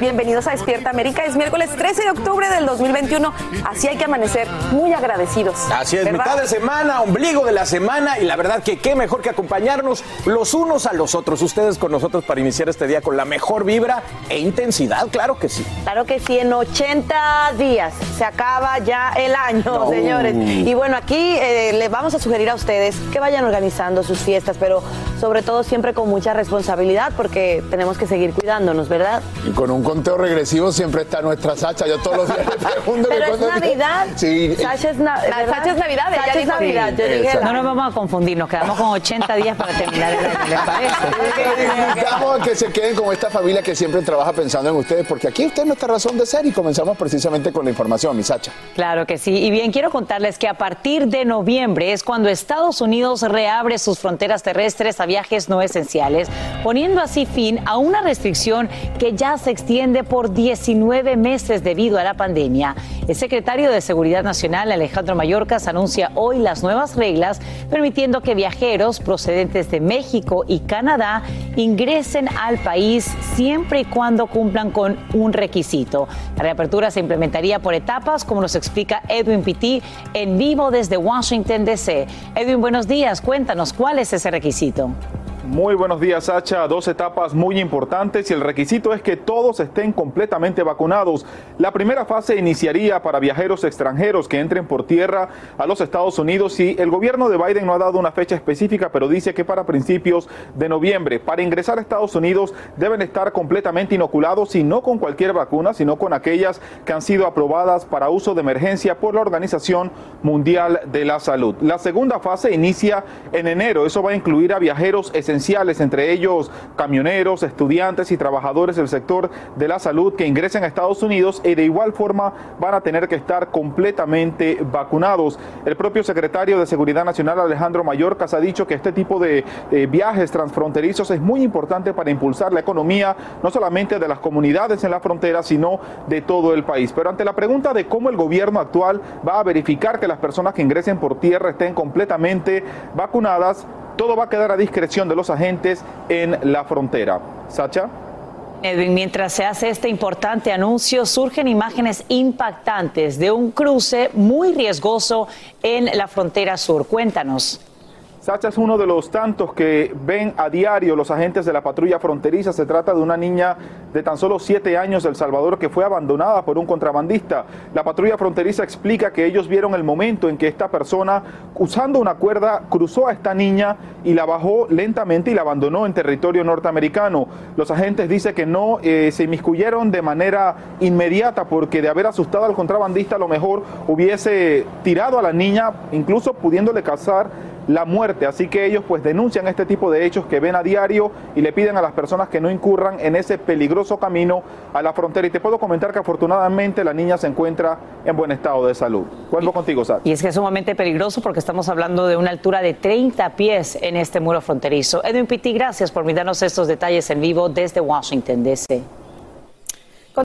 Bienvenidos a Despierta América. Es miércoles 13 de octubre del 2021. Así hay que amanecer muy agradecidos. Así es, ¿verdad? mitad de semana, ombligo de la semana y la verdad que qué mejor que acompañarnos los unos a los otros. Ustedes con nosotros para iniciar este día con la mejor vibra e intensidad, claro que sí. Claro que sí, en 80 días se acaba ya el año, señores. Y bueno, aquí eh, les vamos a sugerir a ustedes que vayan organizando sus fiestas, pero sobre todo siempre con mucha responsabilidad porque tenemos que seguir cuidándonos, ¿verdad? Y con un conteo regresivo siempre está nuestra Sacha. Yo todos los días le pregunto que Pero es Navidad. Sí. Sacha es, na- La- ¿verdad? Sacha es Navidad, ella Sacha es. Navidad. Sí, Yo dije, exacto. No nos vamos a confundir, nos quedamos con 80 días para terminar el año, ¿les parece? Invitamos a que se queden con esta familia que siempre trabaja pensando en ustedes, porque aquí está nuestra razón de ser y comenzamos precisamente con la información, mi Sacha. Claro que sí. Y bien, quiero contarles que a partir de noviembre es cuando Estados Unidos reabre sus fronteras terrestres a viajes no esenciales, poniendo así fin a una restricción que ya se extiende por 19 meses debido a la pandemia. El secretario de Seguridad Nacional, Alejandro Mayorkas, anuncia hoy las nuevas reglas permitiendo que viajeros procedentes de México y Canadá ingresen al país siempre y cuando cumplan con un requisito. La reapertura se implementaría por etapas, como nos explica Edwin Pitti en vivo desde Washington, D.C. Edwin, buenos días. Cuéntanos, ¿cuál es ese requisito? Muy buenos días, Sacha. Dos etapas muy importantes y el requisito es que todos estén completamente vacunados. La primera fase iniciaría para viajeros extranjeros que entren por tierra a los Estados Unidos y el gobierno de Biden no ha dado una fecha específica, pero dice que para principios de noviembre. Para ingresar a Estados Unidos deben estar completamente inoculados y no con cualquier vacuna, sino con aquellas que han sido aprobadas para uso de emergencia por la Organización Mundial de la Salud. La segunda fase inicia en enero. Eso va a incluir a viajeros esenciales, entre ellos camioneros, estudiantes y trabajadores del sector de la salud que ingresen a Estados Unidos y de igual forma van a tener que estar completamente vacunados. El propio secretario de Seguridad Nacional, Alejandro Mayorkas, ha dicho que este tipo de viajes transfronterizos es muy importante para impulsar la economía, no solamente de las comunidades en la frontera, sino de todo el país. Pero ante la pregunta de cómo el gobierno actual va a verificar que las personas que ingresen por tierra estén completamente vacunadas, todo va a quedar a discreción de los agentes en la frontera. Sacha. Edwin, mientras se hace este importante anuncio, surgen imágenes impactantes de un cruce muy riesgoso en la frontera sur. Cuéntanos. Sacha es uno de los tantos que ven a diario los agentes de la patrulla fronteriza. Se trata de una niña de tan solo siete años de El Salvador que fue abandonada por un contrabandista. La patrulla fronteriza explica que ellos vieron el momento en que esta persona, usando una cuerda, cruzó a esta niña y la bajó lentamente y la abandonó en territorio norteamericano. Los agentes dicen que no eh, se inmiscuyeron de manera inmediata porque de haber asustado al contrabandista a lo mejor hubiese tirado a la niña, incluso pudiéndole causar la muerte. Así que ellos pues denuncian este tipo de hechos que ven a diario y le piden a las personas que no incurran en ese peligroso camino a la frontera. Y te puedo comentar que afortunadamente la niña se encuentra en buen estado de salud. Vuelvo contigo, Sara. Y es que es sumamente peligroso porque estamos hablando de una altura de 30 pies en este muro fronterizo. Edwin Pitti, gracias por darnos estos detalles en vivo desde Washington, D.C.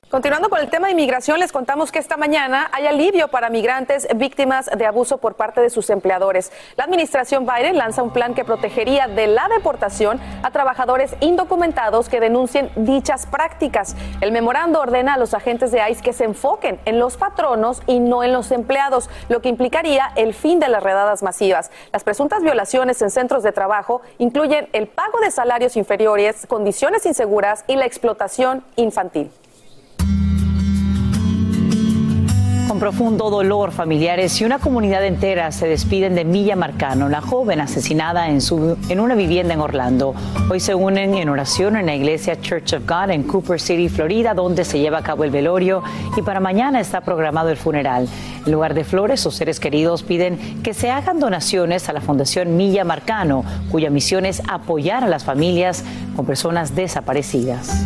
Continuando con el tema de inmigración, les contamos que esta mañana hay alivio para migrantes víctimas de abuso por parte de sus empleadores. La administración Biden lanza un plan que protegería de la deportación a trabajadores indocumentados que denuncien dichas prácticas. El memorando ordena a los agentes de ICE que se enfoquen en los patronos y no en los empleados, lo que implicaría el fin de las redadas masivas. Las presuntas violaciones en centros de trabajo incluyen el pago de salarios inferiores, condiciones inseguras y la explotación infantil. Con profundo dolor, familiares y una comunidad entera se despiden de Milla Marcano, la joven asesinada en, su, en una vivienda en Orlando. Hoy se unen en oración en la iglesia Church of God en Cooper City, Florida, donde se lleva a cabo el velorio y para mañana está programado el funeral. En lugar de flores, sus seres queridos piden que se hagan donaciones a la Fundación Milla Marcano, cuya misión es apoyar a las familias con personas desaparecidas.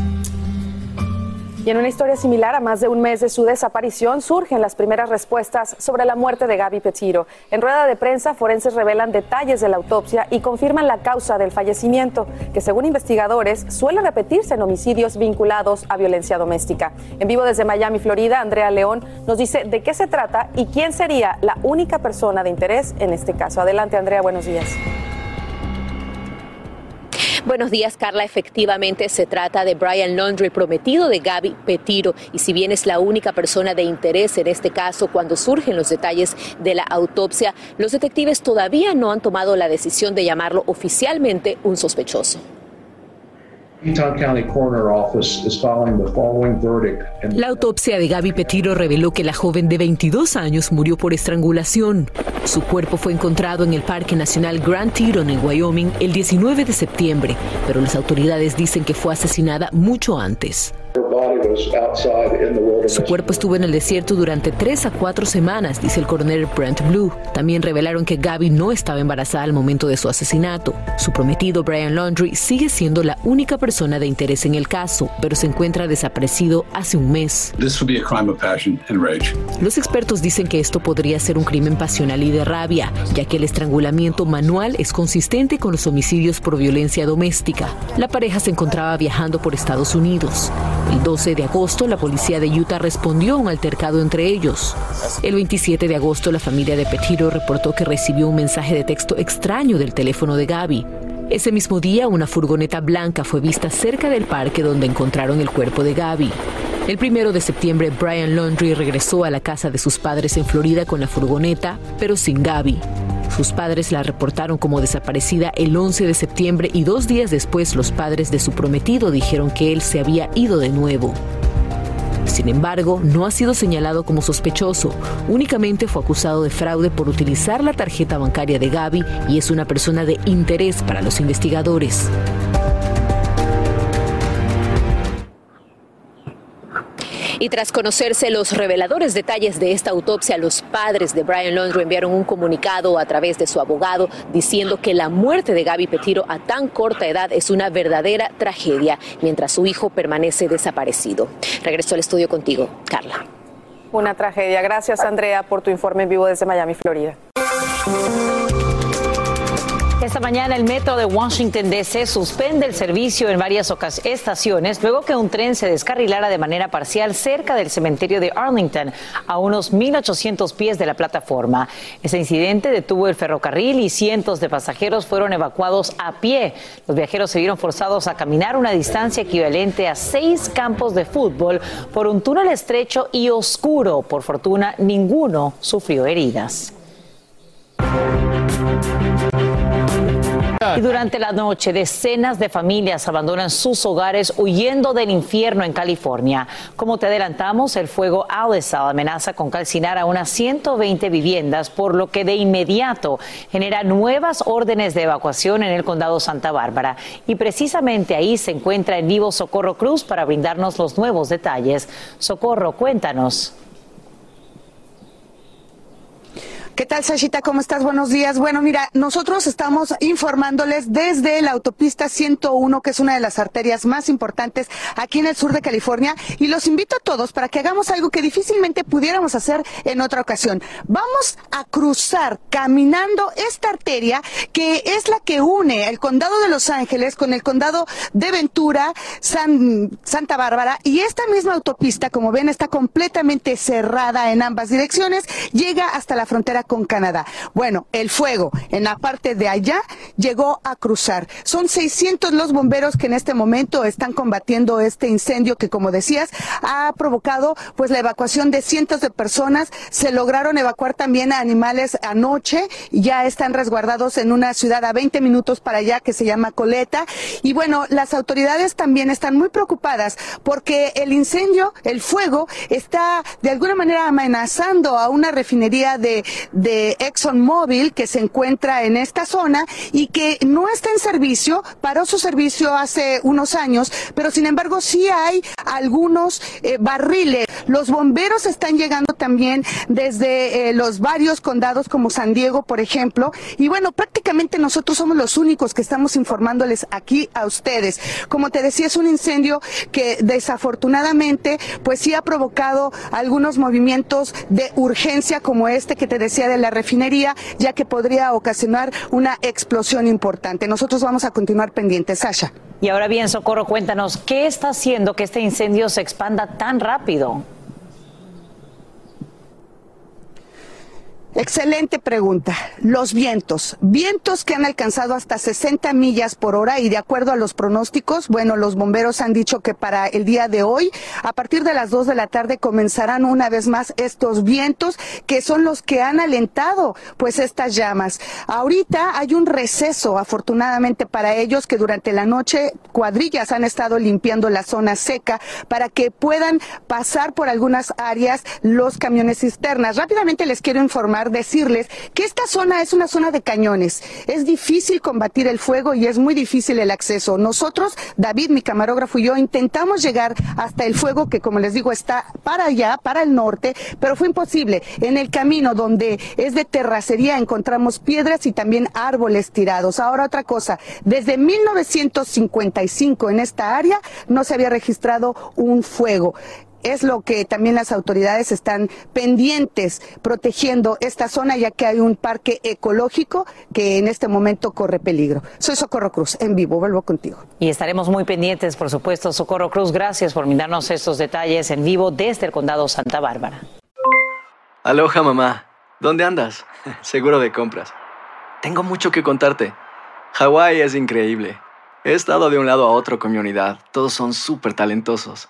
Y en una historia similar, a más de un mes de su desaparición, surgen las primeras respuestas sobre la muerte de Gaby Petiro. En rueda de prensa, forenses revelan detalles de la autopsia y confirman la causa del fallecimiento, que según investigadores suele repetirse en homicidios vinculados a violencia doméstica. En vivo desde Miami, Florida, Andrea León nos dice de qué se trata y quién sería la única persona de interés en este caso. Adelante, Andrea, buenos días. Buenos días, Carla. Efectivamente, se trata de Brian Laundrie, prometido de Gaby Petiro. Y si bien es la única persona de interés en este caso, cuando surgen los detalles de la autopsia, los detectives todavía no han tomado la decisión de llamarlo oficialmente un sospechoso. La autopsia de Gaby Petiro reveló que la joven de 22 años murió por estrangulación. Su cuerpo fue encontrado en el Parque Nacional Grand Teton en Wyoming el 19 de septiembre, pero las autoridades dicen que fue asesinada mucho antes. Su cuerpo estuvo en el desierto durante tres a cuatro semanas, dice el coronel Brent Blue. También revelaron que Gaby no estaba embarazada al momento de su asesinato. Su prometido Brian Laundrie sigue siendo la única persona de interés en el caso, pero se encuentra desaparecido hace un mes. Los expertos dicen que esto podría ser un crimen pasional y de rabia, ya que el estrangulamiento manual es consistente con los homicidios por violencia doméstica. La pareja se encontraba viajando por Estados Unidos. El 12 de agosto, la policía de Utah respondió a un altercado entre ellos. El 27 de agosto, la familia de Petiro reportó que recibió un mensaje de texto extraño del teléfono de Gaby. Ese mismo día, una furgoneta blanca fue vista cerca del parque donde encontraron el cuerpo de Gaby. El primero de septiembre, Brian Laundrie regresó a la casa de sus padres en Florida con la furgoneta, pero sin Gaby. Sus padres la reportaron como desaparecida el 11 de septiembre y dos días después los padres de su prometido dijeron que él se había ido de nuevo. Sin embargo, no ha sido señalado como sospechoso, únicamente fue acusado de fraude por utilizar la tarjeta bancaria de Gaby y es una persona de interés para los investigadores. Y tras conocerse los reveladores detalles de esta autopsia, los padres de Brian Laundrie enviaron un comunicado a través de su abogado diciendo que la muerte de Gaby Petiro a tan corta edad es una verdadera tragedia, mientras su hijo permanece desaparecido. Regreso al estudio contigo, Carla. Una tragedia. Gracias, Andrea, por tu informe en vivo desde Miami, Florida. Esta mañana el metro de Washington DC suspende el servicio en varias estaciones luego que un tren se descarrilara de manera parcial cerca del cementerio de Arlington, a unos 1.800 pies de la plataforma. Ese incidente detuvo el ferrocarril y cientos de pasajeros fueron evacuados a pie. Los viajeros se vieron forzados a caminar una distancia equivalente a seis campos de fútbol por un túnel estrecho y oscuro. Por fortuna, ninguno sufrió heridas. Y durante la noche, decenas de familias abandonan sus hogares huyendo del infierno en California. Como te adelantamos, el fuego Alisal amenaza con calcinar a unas 120 viviendas, por lo que de inmediato genera nuevas órdenes de evacuación en el condado Santa Bárbara. Y precisamente ahí se encuentra en vivo Socorro Cruz para brindarnos los nuevos detalles. Socorro, cuéntanos. ¿Qué tal, Sashita? ¿Cómo estás? Buenos días. Bueno, mira, nosotros estamos informándoles desde la autopista 101, que es una de las arterias más importantes aquí en el sur de California, y los invito a todos para que hagamos algo que difícilmente pudiéramos hacer en otra ocasión. Vamos a cruzar caminando esta arteria que es la que une el condado de Los Ángeles con el condado de Ventura, Santa Bárbara, y esta misma autopista, como ven, está completamente cerrada en ambas direcciones, llega hasta la frontera con Canadá. Bueno, el fuego en la parte de allá llegó a cruzar. Son 600 los bomberos que en este momento están combatiendo este incendio que, como decías, ha provocado pues la evacuación de cientos de personas. Se lograron evacuar también a animales anoche. Ya están resguardados en una ciudad a 20 minutos para allá que se llama Coleta. Y bueno, las autoridades también están muy preocupadas porque el incendio, el fuego, está de alguna manera amenazando a una refinería de, de ExxonMobil que se encuentra en esta zona y que no está en servicio, paró su servicio hace unos años, pero sin embargo sí hay algunos eh, barriles. Los bomberos están llegando también desde eh, los varios condados como San Diego, por ejemplo, y bueno, prácticamente nosotros somos los únicos que estamos informándoles aquí a ustedes. Como te decía, es un incendio que desafortunadamente pues sí ha provocado algunos movimientos de urgencia como este que te decía de la refinería, ya que podría ocasionar una explosión importante. Nosotros vamos a continuar pendientes, Sasha. Y ahora bien, Socorro, cuéntanos, ¿qué está haciendo que este incendio se expanda tan rápido? Excelente pregunta. Los vientos. Vientos que han alcanzado hasta 60 millas por hora y de acuerdo a los pronósticos, bueno, los bomberos han dicho que para el día de hoy, a partir de las 2 de la tarde, comenzarán una vez más estos vientos que son los que han alentado pues estas llamas. Ahorita hay un receso, afortunadamente para ellos, que durante la noche cuadrillas han estado limpiando la zona seca para que puedan pasar por algunas áreas los camiones cisternas. Rápidamente les quiero informar decirles que esta zona es una zona de cañones. Es difícil combatir el fuego y es muy difícil el acceso. Nosotros, David, mi camarógrafo y yo, intentamos llegar hasta el fuego que, como les digo, está para allá, para el norte, pero fue imposible. En el camino donde es de terracería encontramos piedras y también árboles tirados. Ahora otra cosa, desde 1955 en esta área no se había registrado un fuego es lo que también las autoridades están pendientes protegiendo esta zona ya que hay un parque ecológico que en este momento corre peligro. Soy Socorro Cruz, en vivo, vuelvo contigo. Y estaremos muy pendientes, por supuesto. Socorro Cruz, gracias por darnos estos detalles en vivo desde el condado Santa Bárbara. Aloha mamá, ¿dónde andas? Seguro de compras. Tengo mucho que contarte. Hawái es increíble. He estado de un lado a otro con mi unidad. Todos son súper talentosos.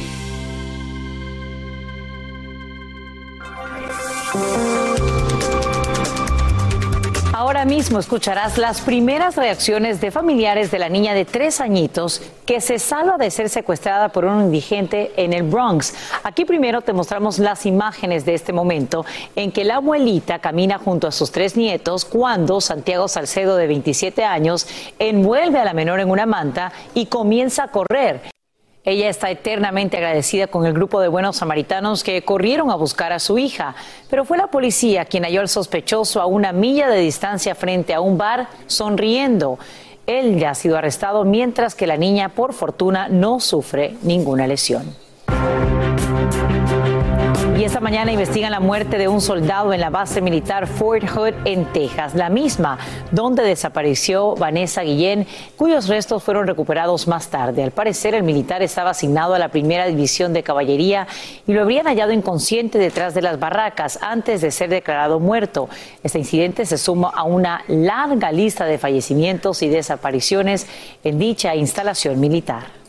Ahora mismo escucharás las primeras reacciones de familiares de la niña de tres añitos que se salva de ser secuestrada por un indigente en el Bronx. Aquí primero te mostramos las imágenes de este momento en que la abuelita camina junto a sus tres nietos cuando Santiago Salcedo, de 27 años, envuelve a la menor en una manta y comienza a correr. Ella está eternamente agradecida con el grupo de buenos samaritanos que corrieron a buscar a su hija, pero fue la policía quien halló al sospechoso a una milla de distancia frente a un bar sonriendo. Él ya ha sido arrestado mientras que la niña, por fortuna, no sufre ninguna lesión. Y esta mañana investigan la muerte de un soldado en la base militar Fort Hood en Texas, la misma donde desapareció Vanessa Guillén, cuyos restos fueron recuperados más tarde. Al parecer, el militar estaba asignado a la primera división de caballería y lo habrían hallado inconsciente detrás de las barracas antes de ser declarado muerto. Este incidente se suma a una larga lista de fallecimientos y desapariciones en dicha instalación militar.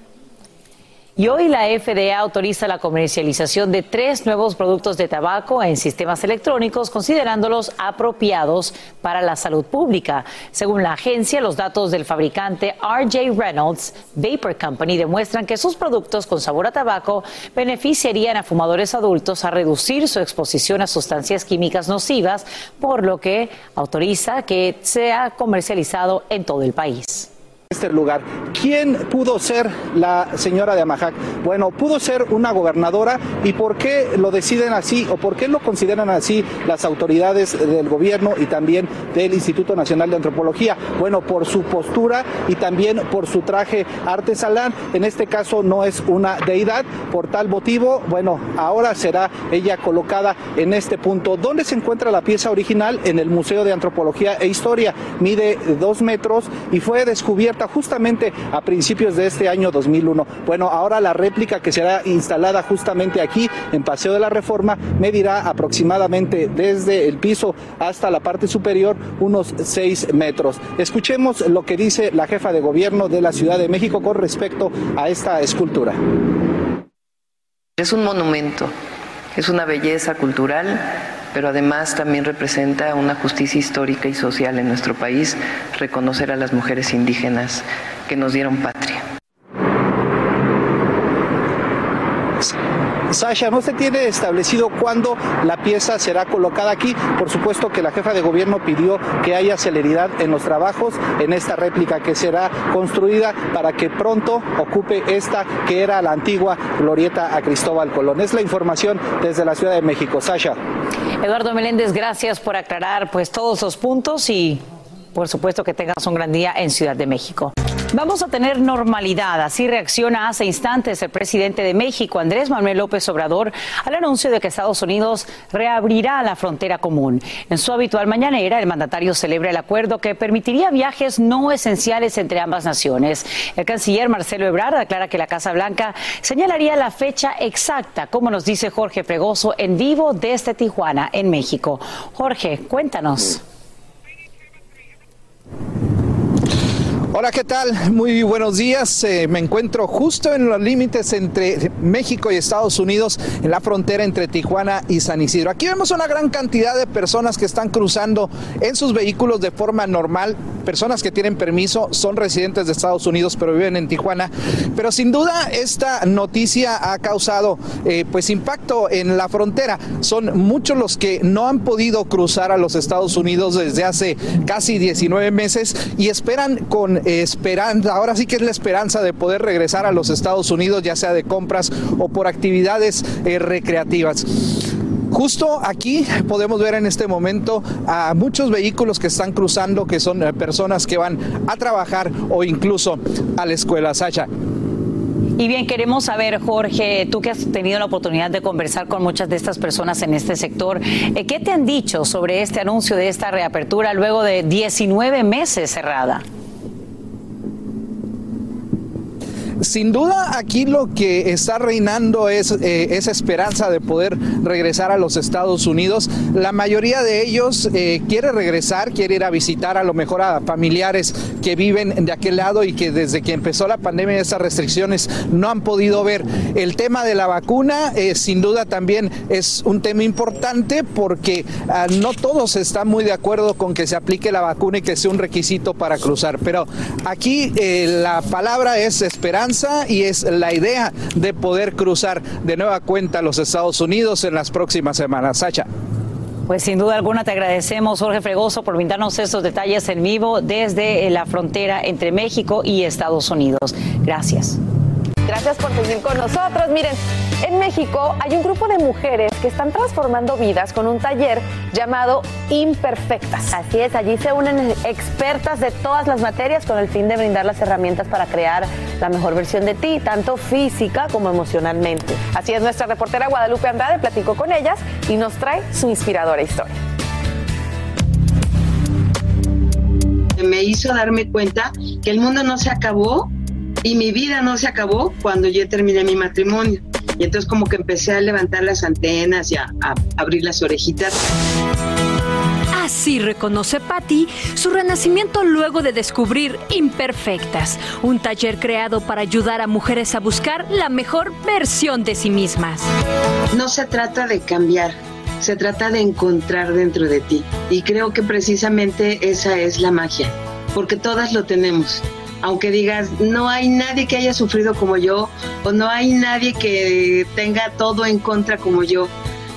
Y hoy la FDA autoriza la comercialización de tres nuevos productos de tabaco en sistemas electrónicos, considerándolos apropiados para la salud pública. Según la agencia, los datos del fabricante RJ Reynolds Vapor Company demuestran que sus productos con sabor a tabaco beneficiarían a fumadores adultos a reducir su exposición a sustancias químicas nocivas, por lo que autoriza que sea comercializado en todo el país este lugar. ¿Quién pudo ser la señora de Amajac? Bueno, pudo ser una gobernadora y por qué lo deciden así o por qué lo consideran así las autoridades del gobierno y también del Instituto Nacional de Antropología. Bueno, por su postura y también por su traje artesanal. En este caso no es una deidad. Por tal motivo, bueno, ahora será ella colocada en este punto. ¿Dónde se encuentra la pieza original? En el Museo de Antropología e Historia. Mide dos metros y fue descubierta justamente a principios de este año 2001. Bueno, ahora la réplica que será instalada justamente aquí en Paseo de la Reforma medirá aproximadamente desde el piso hasta la parte superior unos 6 metros. Escuchemos lo que dice la jefa de gobierno de la Ciudad de México con respecto a esta escultura. Es un monumento, es una belleza cultural pero además también representa una justicia histórica y social en nuestro país, reconocer a las mujeres indígenas que nos dieron patria. Sasha, no se tiene establecido cuándo la pieza será colocada aquí. Por supuesto que la jefa de gobierno pidió que haya celeridad en los trabajos en esta réplica que será construida para que pronto ocupe esta que era la antigua glorieta a Cristóbal Colón. Es la información desde la Ciudad de México. Sasha. Eduardo Meléndez, gracias por aclarar pues todos los puntos y por supuesto que tengas un gran día en Ciudad de México. Vamos a tener normalidad, así reacciona hace instantes el presidente de México, Andrés Manuel López Obrador, al anuncio de que Estados Unidos reabrirá la frontera común. En su habitual mañanera, el mandatario celebra el acuerdo que permitiría viajes no esenciales entre ambas naciones. El canciller Marcelo Ebrard aclara que la Casa Blanca señalaría la fecha exacta, como nos dice Jorge Fregoso en vivo desde Tijuana, en México. Jorge, cuéntanos. Hola, ¿qué tal? Muy buenos días. Eh, me encuentro justo en los límites entre México y Estados Unidos, en la frontera entre Tijuana y San Isidro. Aquí vemos una gran cantidad de personas que están cruzando en sus vehículos de forma normal, personas que tienen permiso, son residentes de Estados Unidos, pero viven en Tijuana. Pero sin duda esta noticia ha causado eh, pues impacto en la frontera. Son muchos los que no han podido cruzar a los Estados Unidos desde hace casi 19 meses y esperan con esperanza, ahora sí que es la esperanza de poder regresar a los Estados Unidos, ya sea de compras o por actividades eh, recreativas. Justo aquí podemos ver en este momento a muchos vehículos que están cruzando, que son eh, personas que van a trabajar o incluso a la escuela Sacha. Y bien, queremos saber, Jorge, tú que has tenido la oportunidad de conversar con muchas de estas personas en este sector, eh, ¿qué te han dicho sobre este anuncio de esta reapertura luego de 19 meses cerrada? Sin duda aquí lo que está reinando es eh, esa esperanza de poder regresar a los Estados Unidos. La mayoría de ellos eh, quiere regresar, quiere ir a visitar a lo mejor a familiares que viven de aquel lado y que desde que empezó la pandemia esas restricciones no han podido ver. El tema de la vacuna eh, sin duda también es un tema importante porque ah, no todos están muy de acuerdo con que se aplique la vacuna y que sea un requisito para cruzar. Pero aquí la palabra es esperanza y es la idea de poder cruzar de nueva cuenta los Estados Unidos en las próximas semanas. Sacha. Pues sin duda alguna te agradecemos, Jorge Fregoso, por brindarnos estos detalles en vivo desde la frontera entre México y Estados Unidos. Gracias. Gracias por seguir con nosotros. Miren, en México hay un grupo de mujeres que están transformando vidas con un taller llamado Imperfectas. Así es, allí se unen expertas de todas las materias con el fin de brindar las herramientas para crear la mejor versión de ti, tanto física como emocionalmente. Así es, nuestra reportera Guadalupe Andrade platicó con ellas y nos trae su inspiradora historia. Me hizo darme cuenta que el mundo no se acabó y mi vida no se acabó cuando yo terminé mi matrimonio. Y entonces como que empecé a levantar las antenas y a, abrir las orejitas. Así reconoce Patty su renacimiento luego de descubrir Imperfectas, un taller creado para ayudar a mujeres a buscar la mejor versión de sí mismas. No se trata de cambiar, se trata de encontrar dentro de ti. Y creo que precisamente esa es la magia, porque todas lo tenemos aunque digas, no hay nadie que haya sufrido como yo, o no hay nadie que tenga todo en contra como yo,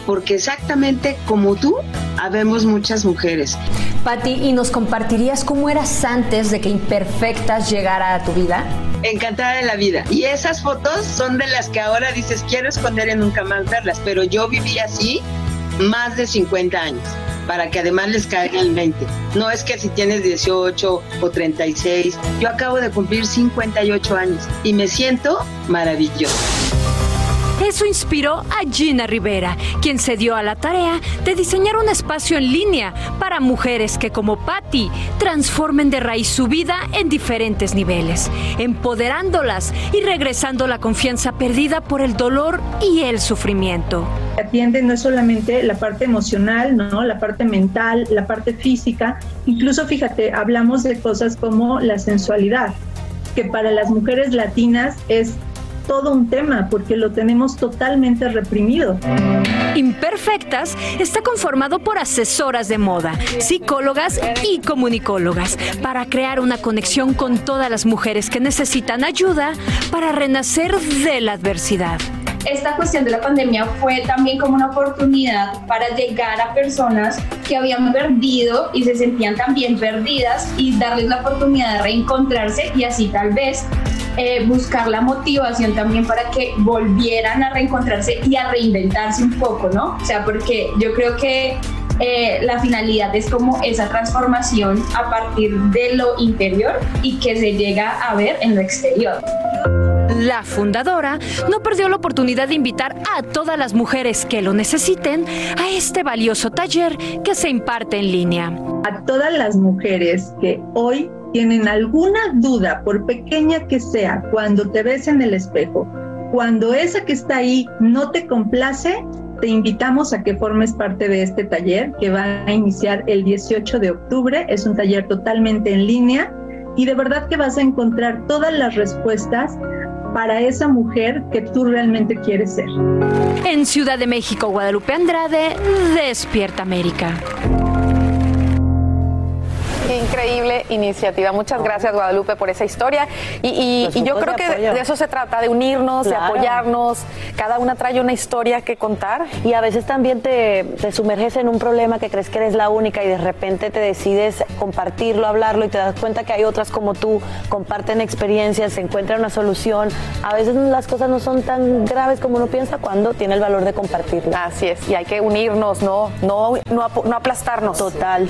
porque exactamente como tú, habemos muchas mujeres. Patti, ¿y nos compartirías cómo eras antes de que Imperfectas llegara a tu vida? Encantada de la vida. Y esas fotos son de las que ahora dices, quiero esconder y nunca más verlas, pero yo viví así más de 50 años para que además les caiga el 20. No es que si tienes 18 o 36, yo acabo de cumplir 58 años y me siento maravilloso. Eso inspiró a Gina Rivera, quien se dio a la tarea de diseñar un espacio en línea para mujeres que como Patty transformen de raíz su vida en diferentes niveles, empoderándolas y regresando la confianza perdida por el dolor y el sufrimiento. Atiende no solamente la parte emocional, ¿no? la parte mental, la parte física, incluso fíjate, hablamos de cosas como la sensualidad, que para las mujeres latinas es todo un tema porque lo tenemos totalmente reprimido. Imperfectas está conformado por asesoras de moda, psicólogas y comunicólogas para crear una conexión con todas las mujeres que necesitan ayuda para renacer de la adversidad esta cuestión de la pandemia fue también como una oportunidad para llegar a personas que habían perdido y se sentían también perdidas y darles la oportunidad de reencontrarse y así tal vez eh, buscar la motivación también para que volvieran a reencontrarse y a reinventarse un poco, ¿no? O sea, porque yo creo que eh, la finalidad es como esa transformación a partir de lo interior y que se llega a ver en lo exterior. La fundadora no perdió la oportunidad de invitar a todas las mujeres que lo necesiten a este valioso taller que se imparte en línea. A todas las mujeres que hoy tienen alguna duda, por pequeña que sea, cuando te ves en el espejo, cuando esa que está ahí no te complace, te invitamos a que formes parte de este taller que va a iniciar el 18 de octubre. Es un taller totalmente en línea y de verdad que vas a encontrar todas las respuestas para esa mujer que tú realmente quieres ser. En Ciudad de México, Guadalupe Andrade, Despierta América. Increíble iniciativa. Muchas gracias, Guadalupe, por esa historia. Y, yo creo que de, eso se trata, de unirnos, de apoyarnos. Cada una trae una historia que contar. Y a veces también te, te, sumerges en un problema que crees que eres la única y de repente te decides compartirlo, hablarlo y te das cuenta que hay otras como tú, comparten experiencias, se encuentra una solución. A veces las cosas no son tan graves como uno piensa cuando tiene el valor de compartirlo. Así es, y hay que unirnos, no, no, no, no aplastarnos. Total.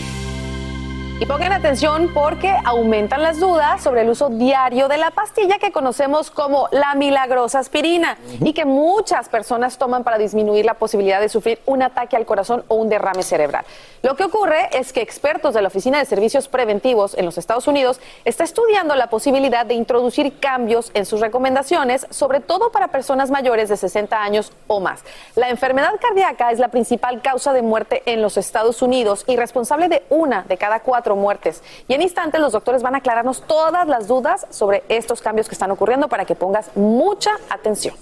Y pongan atención porque aumentan las dudas sobre el uso diario de la pastilla que conocemos como la milagrosa aspirina y que muchas personas toman para disminuir la posibilidad de sufrir un ataque al corazón o un derrame cerebral. Lo que ocurre es que expertos de la Oficina de Servicios Preventivos en los Estados Unidos están estudiando la posibilidad de introducir cambios en sus recomendaciones, sobre todo para personas mayores de 60 años o más. La enfermedad cardíaca es la principal causa de muerte en los Estados Unidos y responsable de una de cada cuatro muertes. Y en instantes los doctores van a aclararnos todas las dudas sobre estos cambios que están ocurriendo para que pongas mucha atención.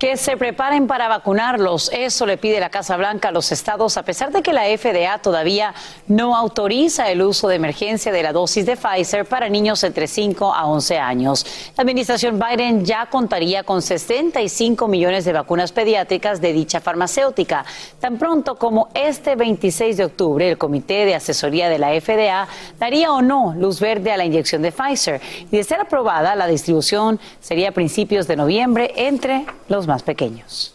Que se preparen para vacunarlos. Eso le pide la Casa Blanca a los estados, a pesar de que la FDA todavía no autoriza el uso de emergencia de la dosis de Pfizer para niños entre 5 a 11 años. La administración Biden ya contaría con 65 millones de vacunas pediátricas de dicha farmacéutica. Tan pronto como este 26 de octubre, el Comité de Asesoría de la FDA daría o no luz verde a la inyección de Pfizer. Y de ser aprobada, la distribución sería a principios de noviembre entre los más pequeños.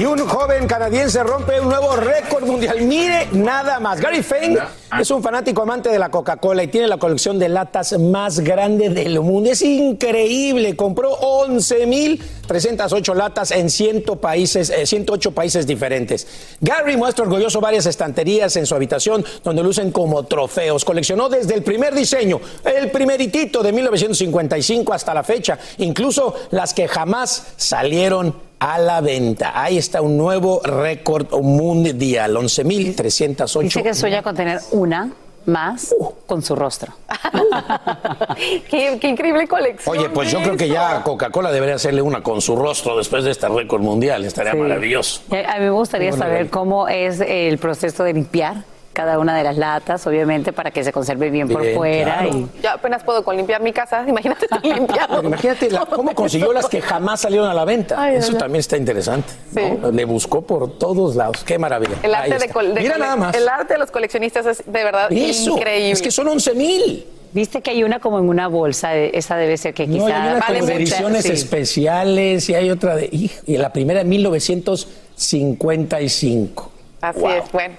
Y un joven canadiense rompe un nuevo récord mundial. Mire nada más. Gary Fane es un fanático amante de la Coca-Cola y tiene la colección de latas más grande del mundo. Es increíble. Compró 11.308 latas en 100 países, eh, 108 países diferentes. Gary muestra orgulloso varias estanterías en su habitación donde lucen como trofeos. Coleccionó desde el primer diseño, el primeritito de 1955 hasta la fecha, incluso las que jamás salieron a la venta. Ahí está un nuevo récord mundial, 11.308. Dice que sueña con tener una más con su rostro. qué, qué increíble colección. Oye, pues yo creo que ya Coca-Cola debería hacerle una con su rostro después de este récord mundial. Estaría Sí. maravilloso. A mí me gustaría saber cómo es el proceso de limpiar cada una de las latas, obviamente, para que se conserve bien, por fuera. claro. y- Yo apenas puedo con limpiar mi casa, imagínate limpiando. Imagínate la- cómo consiguió las que jamás salieron a la venta. Ay, Eso también está interesante. ¿no? Le buscó por todos lados. Qué maravilla. El arte, de, Mira nada más. el arte de los coleccionistas es de verdad Eso, increíble. es que son 11 mil. Viste que hay una como en una bolsa, eh, esa debe ser que No, quizá hay una vale ediciones sí. especiales y hay otra de. Y la primera en 1955. Así Wow. es, bueno.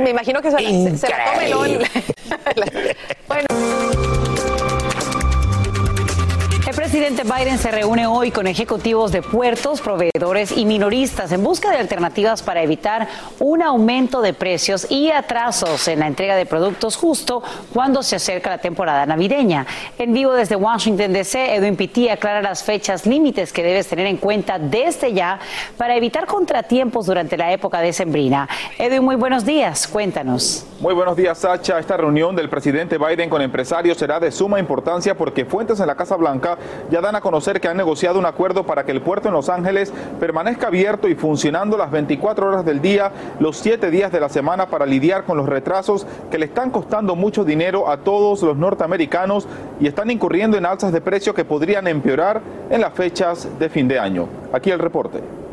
Me imagino que se, la- se la come, ¿no? bueno. El presidente Biden se reúne hoy con ejecutivos de puertos, proveedores y minoristas en busca de alternativas para evitar un aumento de precios y atrasos en la entrega de productos justo cuando se acerca la temporada navideña. En vivo desde Washington DC, Edwin Pitti aclara las fechas límites que debes tener en cuenta desde ya para evitar contratiempos durante la época decembrina. Edwin, muy buenos días. Cuéntanos. Muy buenos días, Sacha. Esta reunión del presidente Biden con empresarios será de suma importancia porque fuentes en la Casa Blanca ya dan a conocer que han negociado un acuerdo para que el puerto en Los Ángeles permanezca abierto y funcionando las 24 horas del día, los 7 días de la semana para lidiar con los retrasos que le están costando mucho dinero a todos los norteamericanos y están incurriendo en alzas de precio que podrían empeorar en las fechas de fin de año. Aquí el reporte.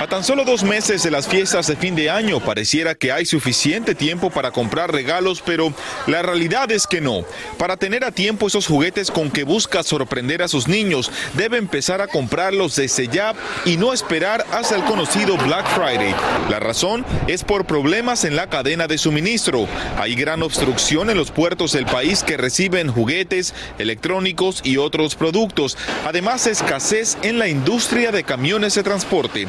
A tan solo dos meses de las fiestas de fin de año pareciera que hay suficiente tiempo para comprar regalos, pero la realidad es que no. Para tener a tiempo esos juguetes con que busca sorprender a sus niños, debe empezar a comprarlos desde ya y no esperar hasta el conocido Black Friday. La razón es por problemas en la cadena de suministro. Hay gran obstrucción en los puertos del país que reciben juguetes, electrónicos y otros productos. Además, escasez en la industria de camiones de transporte.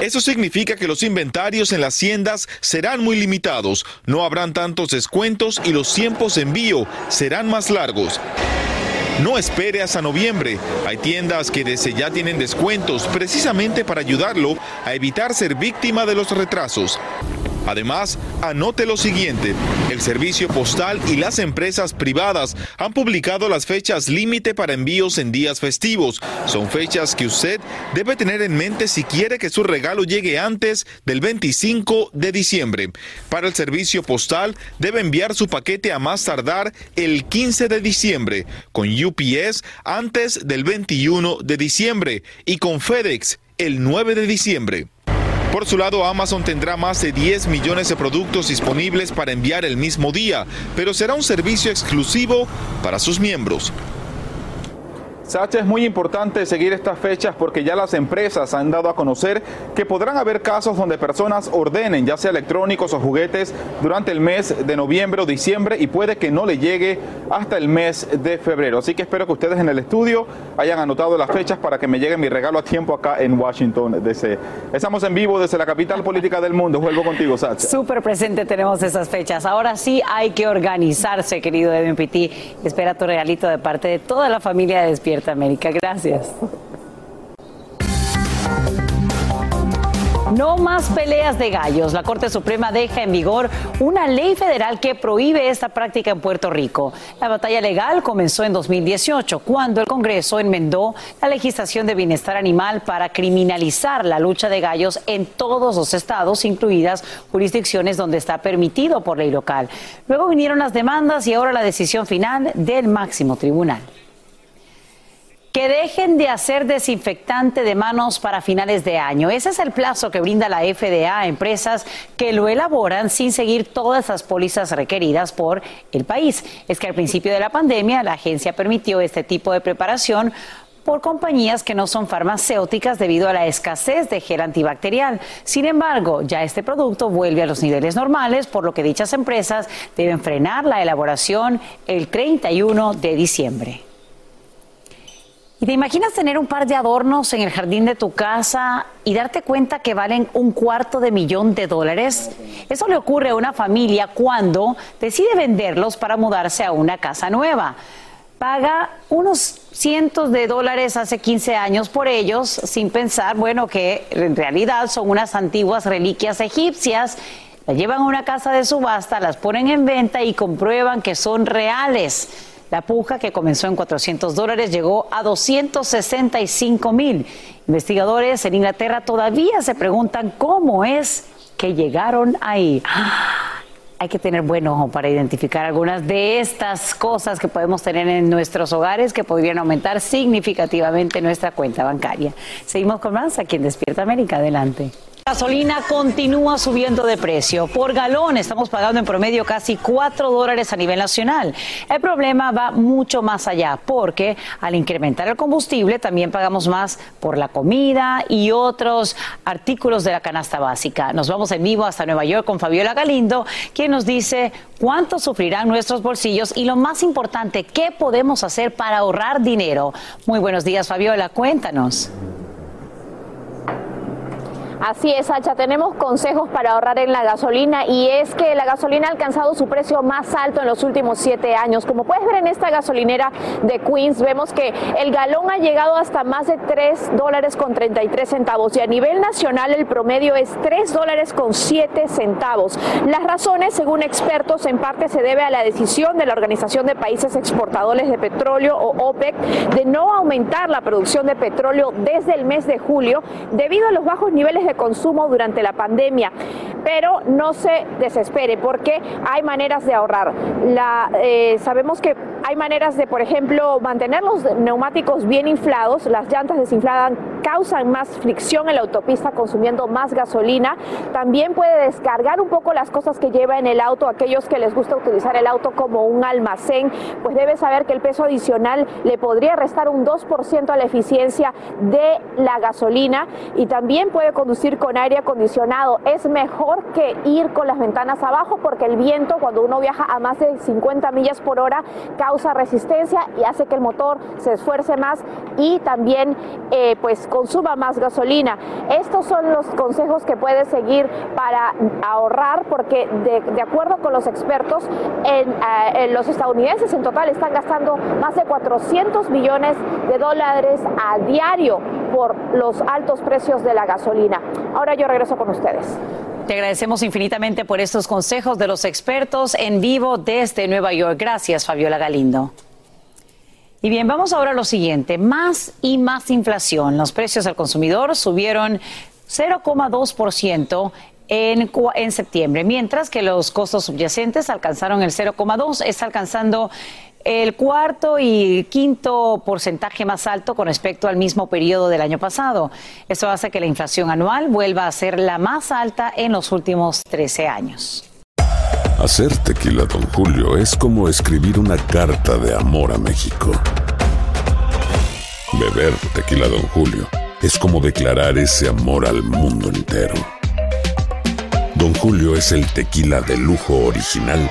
Eso significa que los inventarios en las haciendas serán muy limitados, no habrán tantos descuentos y los tiempos de envío serán más largos. No espere hasta noviembre. Hay tiendas que desde ya tienen descuentos precisamente para ayudarlo a evitar ser víctima de los retrasos. Además, anote lo siguiente, el servicio postal y las empresas privadas han publicado las fechas límite para envíos en días festivos. Son fechas que usted debe tener en mente si quiere que su regalo llegue antes del 25 de diciembre. Para el servicio postal, debe enviar su paquete a más tardar el 15 de diciembre, con UPS antes del 21 de diciembre y con FedEx el 9 de diciembre. Por su lado, Amazon tendrá más de 10 millones de productos disponibles para enviar el mismo día, pero será un servicio exclusivo para sus miembros. Sacha, es muy importante seguir estas fechas porque ya las empresas han dado a conocer que podrán haber casos donde personas ordenen ya sea electrónicos o juguetes durante el mes de noviembre o diciembre y puede que no le llegue hasta el mes de febrero. Así que espero que ustedes en el estudio hayan anotado las fechas para que me llegue mi regalo a tiempo acá en Washington DC. Estamos en vivo desde la capital política del mundo. Vuelvo contigo, Sacha. Súper presente tenemos esas fechas. Ahora sí hay que organizarse, querido Pitti. Espera tu regalito de parte de toda la familia de América. Gracias. No más peleas de gallos. La Corte Suprema deja en vigor una ley federal que prohíbe esta práctica en Puerto Rico. La batalla legal comenzó en 2018, cuando el Congreso enmendó la legislación de bienestar animal para criminalizar la lucha de gallos en todos los estados, incluidas jurisdicciones donde está permitido por ley local. Luego vinieron las demandas y ahora la decisión final del máximo tribunal que dejen de hacer desinfectante de manos para finales de año. Ese es el plazo que brinda la FDA a empresas que lo elaboran sin seguir todas las pólizas requeridas por el país. Es que al principio de la pandemia la agencia permitió este tipo de preparación por compañías que no son farmacéuticas debido a la escasez de gel antibacterial. Sin embargo, ya este producto vuelve a los niveles normales, por lo que dichas empresas deben frenar la elaboración el 31 de diciembre. ¿Y te imaginas tener un par de adornos en el jardín de tu casa y darte cuenta que valen un cuarto de millón de dólares? Eso le ocurre a una familia cuando decide venderlos para mudarse a una casa nueva. Paga unos cientos de dólares hace 15 años por ellos sin pensar, bueno, que en realidad son unas antiguas reliquias egipcias. Las llevan a una casa de subasta, las ponen en venta y comprueban que son reales. La puja, que comenzó en 400 dólares, llegó a 265 mil. Investigadores en Inglaterra todavía se preguntan cómo es que llegaron ahí. Hay que tener buen ojo para identificar algunas de estas cosas que podemos tener en nuestros hogares que podrían aumentar significativamente nuestra cuenta bancaria. Seguimos con más aquí en Despierta América. Adelante. Gasolina continúa subiendo de precio. Por galón estamos pagando en promedio casi 4 dólares a nivel nacional. El problema va mucho más allá porque al incrementar el combustible también pagamos más por la comida y otros artículos de la canasta básica. Nos vamos en vivo hasta Nueva York con Fabiola Galindo, quien nos dice cuánto sufrirán nuestros bolsillos y lo más importante, qué podemos hacer para ahorrar dinero. Muy buenos días, Fabiola, cuéntanos. Así es, Hacha, tenemos consejos para ahorrar en la gasolina y es que la gasolina ha alcanzado su precio más alto en los últimos siete años. Como puedes ver en esta gasolinera de Queens, vemos que el galón ha llegado hasta más de 3 dólares con 33 centavos y a nivel nacional el promedio es 3 dólares con 7 centavos. Las razones, según expertos, en parte se debe a la decisión de la Organización de Países Exportadores de Petróleo o OPEC de no aumentar la producción de petróleo desde el mes de julio debido a los bajos niveles de consumo durante la pandemia. Pero no se desespere porque hay maneras de ahorrar. Eh, sabemos que hay maneras de, por ejemplo, mantener los neumáticos bien inflados. Las llantas desinfladas causan más fricción en la autopista consumiendo más gasolina. También puede descargar un poco las cosas que lleva en el auto. Aquellos que les gusta utilizar el auto como un almacén, pues debe saber que el peso adicional le podría restar un 2% a la eficiencia de la gasolina y también puede conducir ir con aire acondicionado. Es mejor que ir con las ventanas abajo porque el viento cuando uno viaja a más de 50 millas por hora causa resistencia y hace que el motor se esfuerce más y también eh, pues consuma más gasolina. Estos son los consejos que puedes seguir para ahorrar porque de, acuerdo con los expertos eh, los estadounidenses en total están gastando más de 400 millones de dólares a diario por los altos precios de la gasolina. Ahora yo regreso con ustedes. Te agradecemos infinitamente por estos consejos de los expertos en vivo desde Nueva York. Gracias, Fabiola Galindo. Y bien, vamos ahora a lo siguiente. Más y más inflación. Los precios al consumidor subieron 0,2% en, en septiembre, mientras que los costos subyacentes alcanzaron el 0,2, está alcanzando el cuarto y quinto porcentaje más alto con respecto al mismo periodo del año pasado. Esto hace que la inflación anual vuelva a ser la más alta en los últimos 13 años. Hacer tequila, don Julio, es como escribir una carta de amor a México. Beber tequila, don Julio, es como declarar ese amor al mundo entero. Don Julio es el tequila de lujo original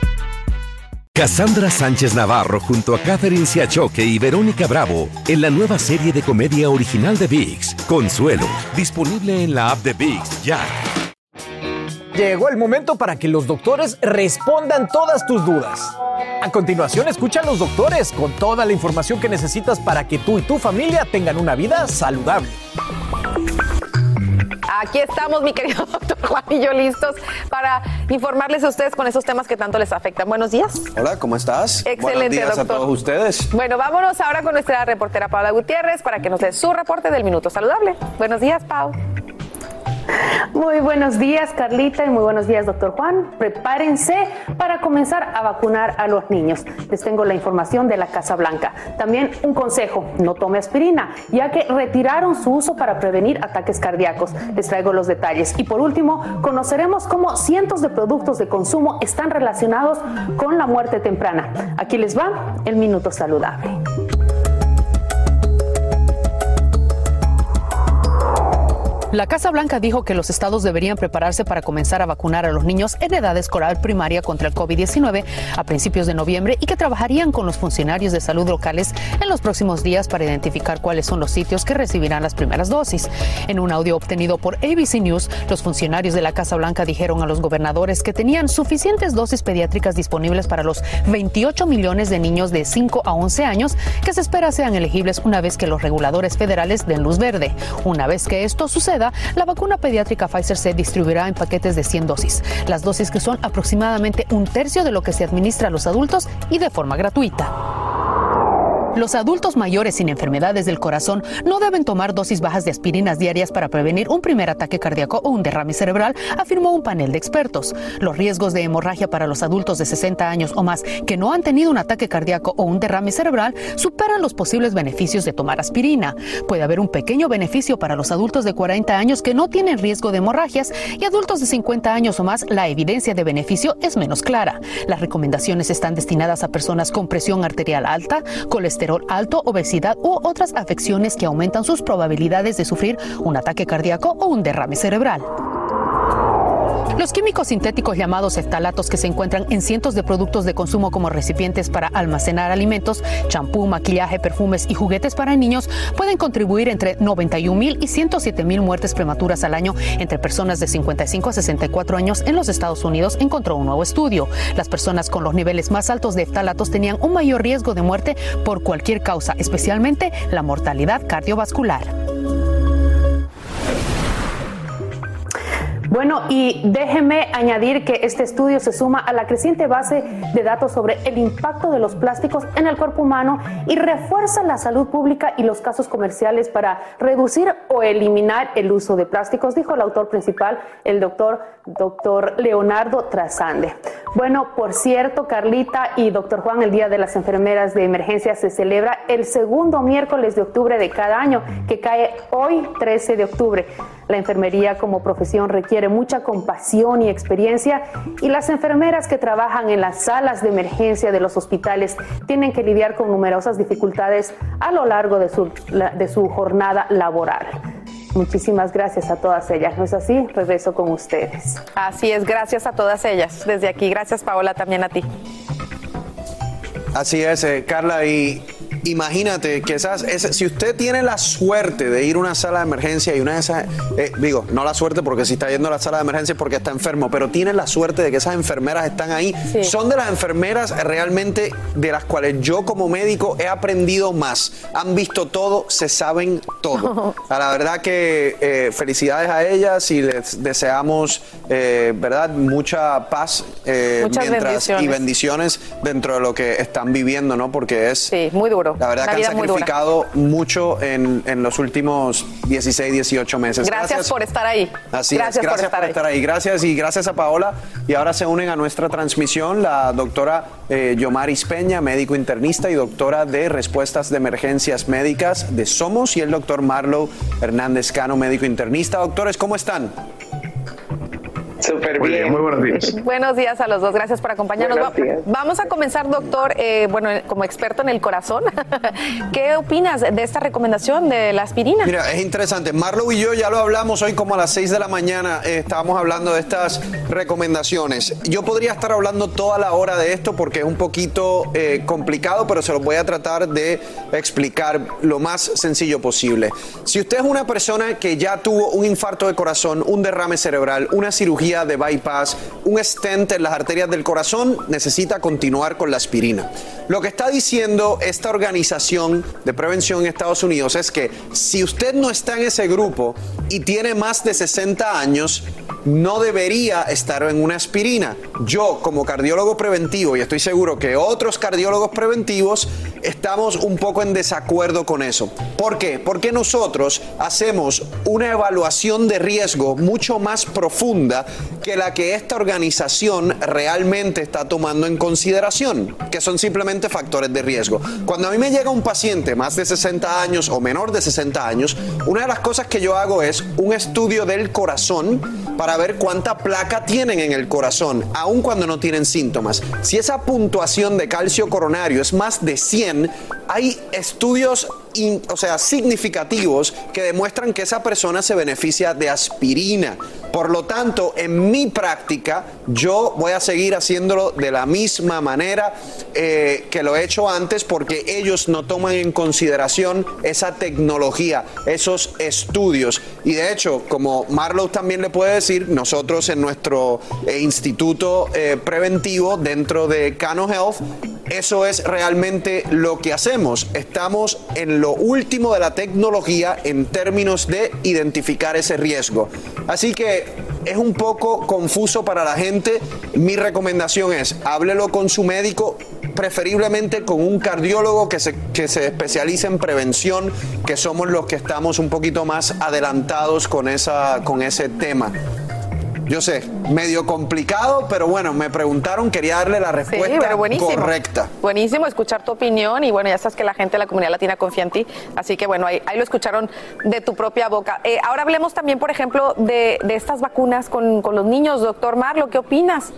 Cassandra Sánchez Navarro junto a Catherine Siachoque y Verónica Bravo en la nueva serie de comedia original de VIX, Consuelo, disponible en la app de VIX ya. Llegó el momento para que los doctores respondan todas tus dudas. A continuación, escucha a los doctores con toda la información que necesitas para que tú y tu familia tengan una vida saludable. Aquí estamos, mi querido doctor Juan y yo, listos para informarles a ustedes con esos temas que tanto les afectan. Buenos días. Hola, ¿cómo estás? Excelente, Buenos días doctor. a todos ustedes. Bueno, vámonos ahora con nuestra reportera Paula Gutiérrez para que nos dé su reporte del Minuto Saludable. Buenos días, Pau. Muy buenos días, Carlita, y muy buenos días, doctor Juan. Prepárense para comenzar a vacunar a los niños. Les tengo la información de la Casa Blanca. También un consejo, no tome aspirina, ya que retiraron su uso para prevenir ataques cardíacos. Les traigo los detalles. Y por último, conoceremos cómo cientos de productos de consumo están relacionados con la muerte temprana. Aquí les va el Minuto Saludable. La Casa Blanca dijo que los estados deberían prepararse para comenzar a vacunar a los niños en edad escolar primaria contra el COVID-19 a principios de noviembre y que trabajarían con los funcionarios de salud locales en los próximos días para identificar cuáles son los sitios que recibirán las primeras dosis. En un audio obtenido por ABC News, los funcionarios de la Casa Blanca dijeron a los gobernadores que tenían suficientes dosis pediátricas disponibles para los 28 millones de niños de 5 a 11 años que se espera sean elegibles una vez que los reguladores federales den luz verde. Una vez que esto suceda, la vacuna pediátrica Pfizer se distribuirá en paquetes de 100 dosis, las dosis que son aproximadamente un tercio de lo que se administra a los adultos y de forma gratuita. Los adultos mayores sin enfermedades del corazón no deben tomar dosis bajas de aspirinas diarias para prevenir un primer ataque cardíaco o un derrame cerebral, afirmó un panel de expertos. Los riesgos de hemorragia para los adultos de 60 años o más que no han tenido un ataque cardíaco o un derrame cerebral superan los posibles beneficios de tomar aspirina. Puede haber un pequeño beneficio para los adultos de 40 años que no tienen riesgo de hemorragias y adultos de 50 años o más la evidencia de beneficio es menos clara. Las recomendaciones están destinadas a personas con presión arterial alta, colesterol alto, obesidad u otras afecciones que aumentan sus probabilidades de sufrir un ataque cardíaco o un derrame cerebral. Los químicos sintéticos llamados eftalatos que se encuentran en cientos de productos de consumo como recipientes para almacenar alimentos, champú, maquillaje, perfumes y juguetes para niños pueden contribuir entre 91 mil y 107 mil muertes prematuras al año entre personas de 55 a 64 años en los Estados Unidos, encontró un nuevo estudio. Las personas con los niveles más altos de eftalatos tenían un mayor riesgo de muerte por cualquier causa, especialmente la mortalidad cardiovascular. Bueno, y déjeme añadir que este estudio se suma a la creciente base de datos sobre el impacto de los plásticos en el cuerpo humano y refuerza la salud pública y los casos comerciales para reducir o eliminar el uso de plásticos, dijo el autor principal, el doctor, doctor Leonardo Trasande. Bueno, por cierto, Carlita y doctor Juan, el Día de las Enfermeras de Emergencia se celebra el segundo miércoles de octubre de cada año, que cae hoy 13 de octubre. La enfermería como profesión requiere mucha compasión y experiencia y las enfermeras que trabajan en las salas de emergencia de los hospitales tienen que lidiar con numerosas dificultades a lo largo de su, jornada laboral. Muchísimas gracias a todas ellas. ¿No es así? Regreso con ustedes. Así es, gracias a todas ellas. Desde aquí, gracias Paola, también a ti. Así es, eh, Carla, y imagínate que esas, si usted tiene la suerte de ir a una sala de emergencia y una de esas, eh, digo, no la suerte porque si está yendo a la sala de emergencia es porque está enfermo, pero tiene la suerte de que esas enfermeras están ahí. Son de las enfermeras realmente de las cuales yo como médico he aprendido más. Han visto todo, se saben todo. A la verdad que eh, felicidades a ellas y les deseamos, eh, ¿verdad? Mucha paz mientras, y bendiciones dentro de lo que están viviendo, ¿no? Porque es muy duro. La verdad que han sacrificado mucho en, los últimos 16, 18 meses. Gracias, por estar ahí. Así gracias, gracias por, estar, ahí. Gracias y gracias a Paola. Y ahora se unen a nuestra transmisión la doctora eh, Yomaris Peña, médico internista y doctora de respuestas de emergencias médicas de Somos, y el doctor Marlow Hernández Cano, médico internista. Doctores, ¿cómo están? Súper bien. Muy buenos días. Buenos días a los dos. Gracias por acompañarnos. Vamos a comenzar, doctor, eh, bueno, como experto en el corazón. ¿Qué opinas de esta recomendación de la aspirina? Mira, es interesante. Marlo y yo ya lo hablamos hoy como a las 6 de la mañana. Eh, estábamos hablando de estas recomendaciones. Yo podría estar hablando toda la hora de esto porque es un poquito eh, complicado, pero se lo voy a tratar de explicar lo más sencillo posible. Si usted es una persona que ya tuvo un infarto de corazón, un derrame cerebral, una cirugía, de bypass, un stent en las arterias del corazón, necesita continuar con la aspirina. Lo que está diciendo esta organización de prevención en Estados Unidos es que si usted no está en ese grupo y tiene más de 60 años, no debería estar en una aspirina. Yo, como cardiólogo preventivo, y estoy seguro que otros cardiólogos preventivos, estamos un poco en desacuerdo con eso. ¿Por qué? Porque nosotros hacemos una evaluación de riesgo mucho más profunda que la que esta organización realmente está tomando en consideración, que son simplemente factores de riesgo. Cuando a mí me llega un paciente más de 60 años o menor de 60 años, una de las cosas que yo hago es un estudio del corazón para ver cuánta placa tienen en el corazón, aun cuando no tienen síntomas. Si esa puntuación de calcio coronario es más de 100, hay estudios o sea, significativos que demuestran que esa persona se beneficia de aspirina. Por lo tanto, en mi práctica, yo voy a seguir haciéndolo de la misma manera eh, que lo he hecho antes porque ellos no toman en consideración esa tecnología, esos estudios. Y de hecho, como Marlow también le puede decir, nosotros en nuestro eh, instituto eh, preventivo dentro de Cano Health, eso es realmente lo que hacemos. Estamos en lo último de la tecnología en términos de identificar ese riesgo. Así que es un poco confuso para la gente. Mi recomendación es, háblelo con su médico, preferiblemente con un cardiólogo que se, que se especialice en prevención, que somos los que estamos un poquito más adelantados con, esa, con ese tema. Yo sé, medio complicado, pero bueno, me preguntaron, quería darle la respuesta correcta. Buenísimo escuchar tu opinión y bueno, ya sabes que la gente de la comunidad latina confía en ti, así que bueno, ahí, lo escucharon de tu propia boca. Eh, ahora hablemos también, por ejemplo, de, estas vacunas con, con los niños. Doctor Marlo, ¿qué opinas?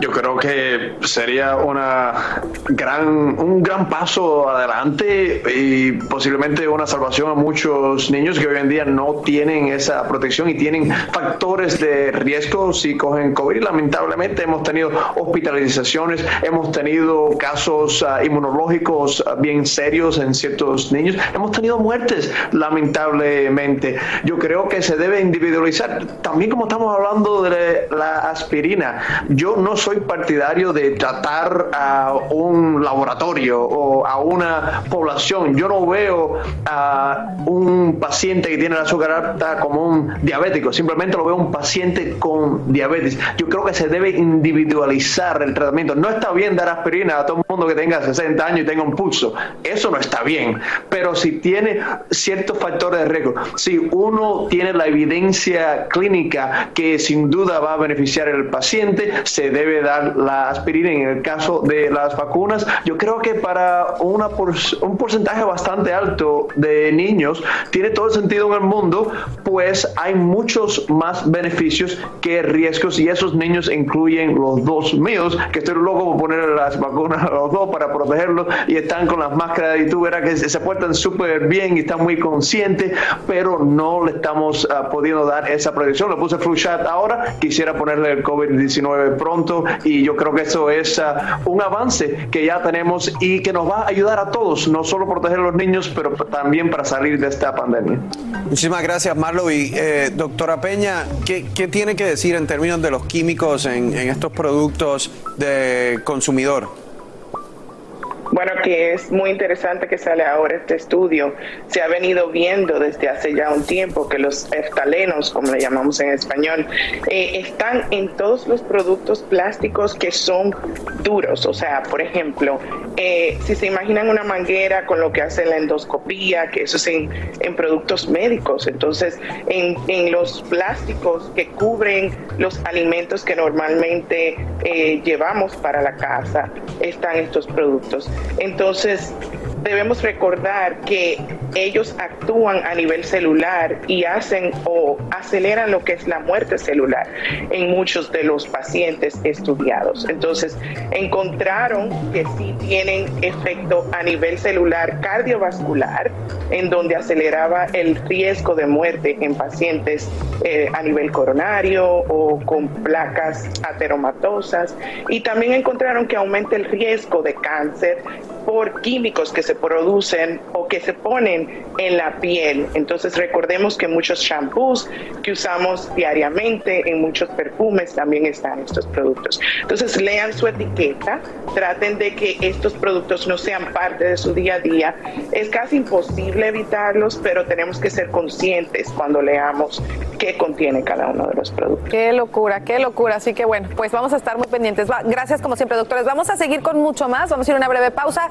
Yo creo que sería una gran, un gran paso adelante y posiblemente una salvación a muchos niños que hoy en día no tienen esa protección y tienen factores de riesgo si cogen COVID. Lamentablemente hemos tenido hospitalizaciones, hemos tenido casos ah, inmunológicos ah, bien serios en ciertos niños, hemos tenido muertes, lamentablemente. Yo creo que se debe individualizar. También como estamos hablando de la aspirina, yo no soy partidario de tratar a un laboratorio o a una población. Yo no veo a un paciente que tiene la azúcar alta como un diabético, simplemente lo veo un paciente con diabetes. Yo creo que se debe individualizar el tratamiento. No está bien dar aspirina a todo el mundo que tenga 60 años y tenga un pulso. Eso no está bien. Pero si tiene ciertos factores de riesgo, si uno tiene la evidencia clínica que sin duda va a beneficiar al paciente, se debe debe dar la aspirina. En el caso de las vacunas, yo creo que para una un porcentaje bastante alto de niños tiene todo el sentido en el mundo, pues hay muchos más beneficios que riesgos y esos niños incluyen los dos míos, que estoy loco por poner las vacunas a los dos para protegerlos y están con las máscaras y tú verás que se, portan súper bien y están muy conscientes, pero no le estamos uh, pudiendo dar esa protección. Le puse flu shot ahora, quisiera ponerle el COVID-19 pronto y yo creo que eso es uh, un avance que ya tenemos y que nos va a ayudar a todos, no solo proteger a los niños, pero también para salir de esta pandemia. Muchísimas gracias, Marlo. Y eh, doctora Peña, ¿qué, ¿qué, tiene que decir en términos de los químicos en estos productos de consumidor? Bueno, que es muy interesante que sale ahora este estudio. Se ha venido viendo desde hace ya un tiempo que los eftalenos, como le llamamos en español, eh, están en todos los productos plásticos que son duros. O sea, por ejemplo, eh, si se imaginan una manguera con lo que hace la endoscopía, que eso es en, productos médicos. Entonces, en, en, los plásticos que cubren los alimentos que normalmente eh, llevamos para la casa, están estos productos. Entonces, debemos recordar que ellos actúan a nivel celular y hacen o aceleran lo que es la muerte celular en muchos de los pacientes estudiados. Entonces, encontraron que sí tienen efecto a nivel celular cardiovascular, en donde aceleraba el riesgo de muerte en pacientes eh, a nivel coronario o con placas ateromatosas. Y también encontraron que aumenta el riesgo de cáncer por químicos que se producen o que se ponen en la piel. Entonces recordemos que muchos shampoos que usamos diariamente, en muchos perfumes también están estos productos. Entonces lean su etiqueta, traten de que estos productos no sean parte de su día a día. Es casi imposible evitarlos, pero tenemos que ser conscientes cuando leamos qué contiene cada uno de los productos. Qué locura, qué locura. Así que bueno, pues vamos a estar muy pendientes. Gracias como siempre, doctores. Vamos a seguir con mucho más. Vamos a ir a una breve pausa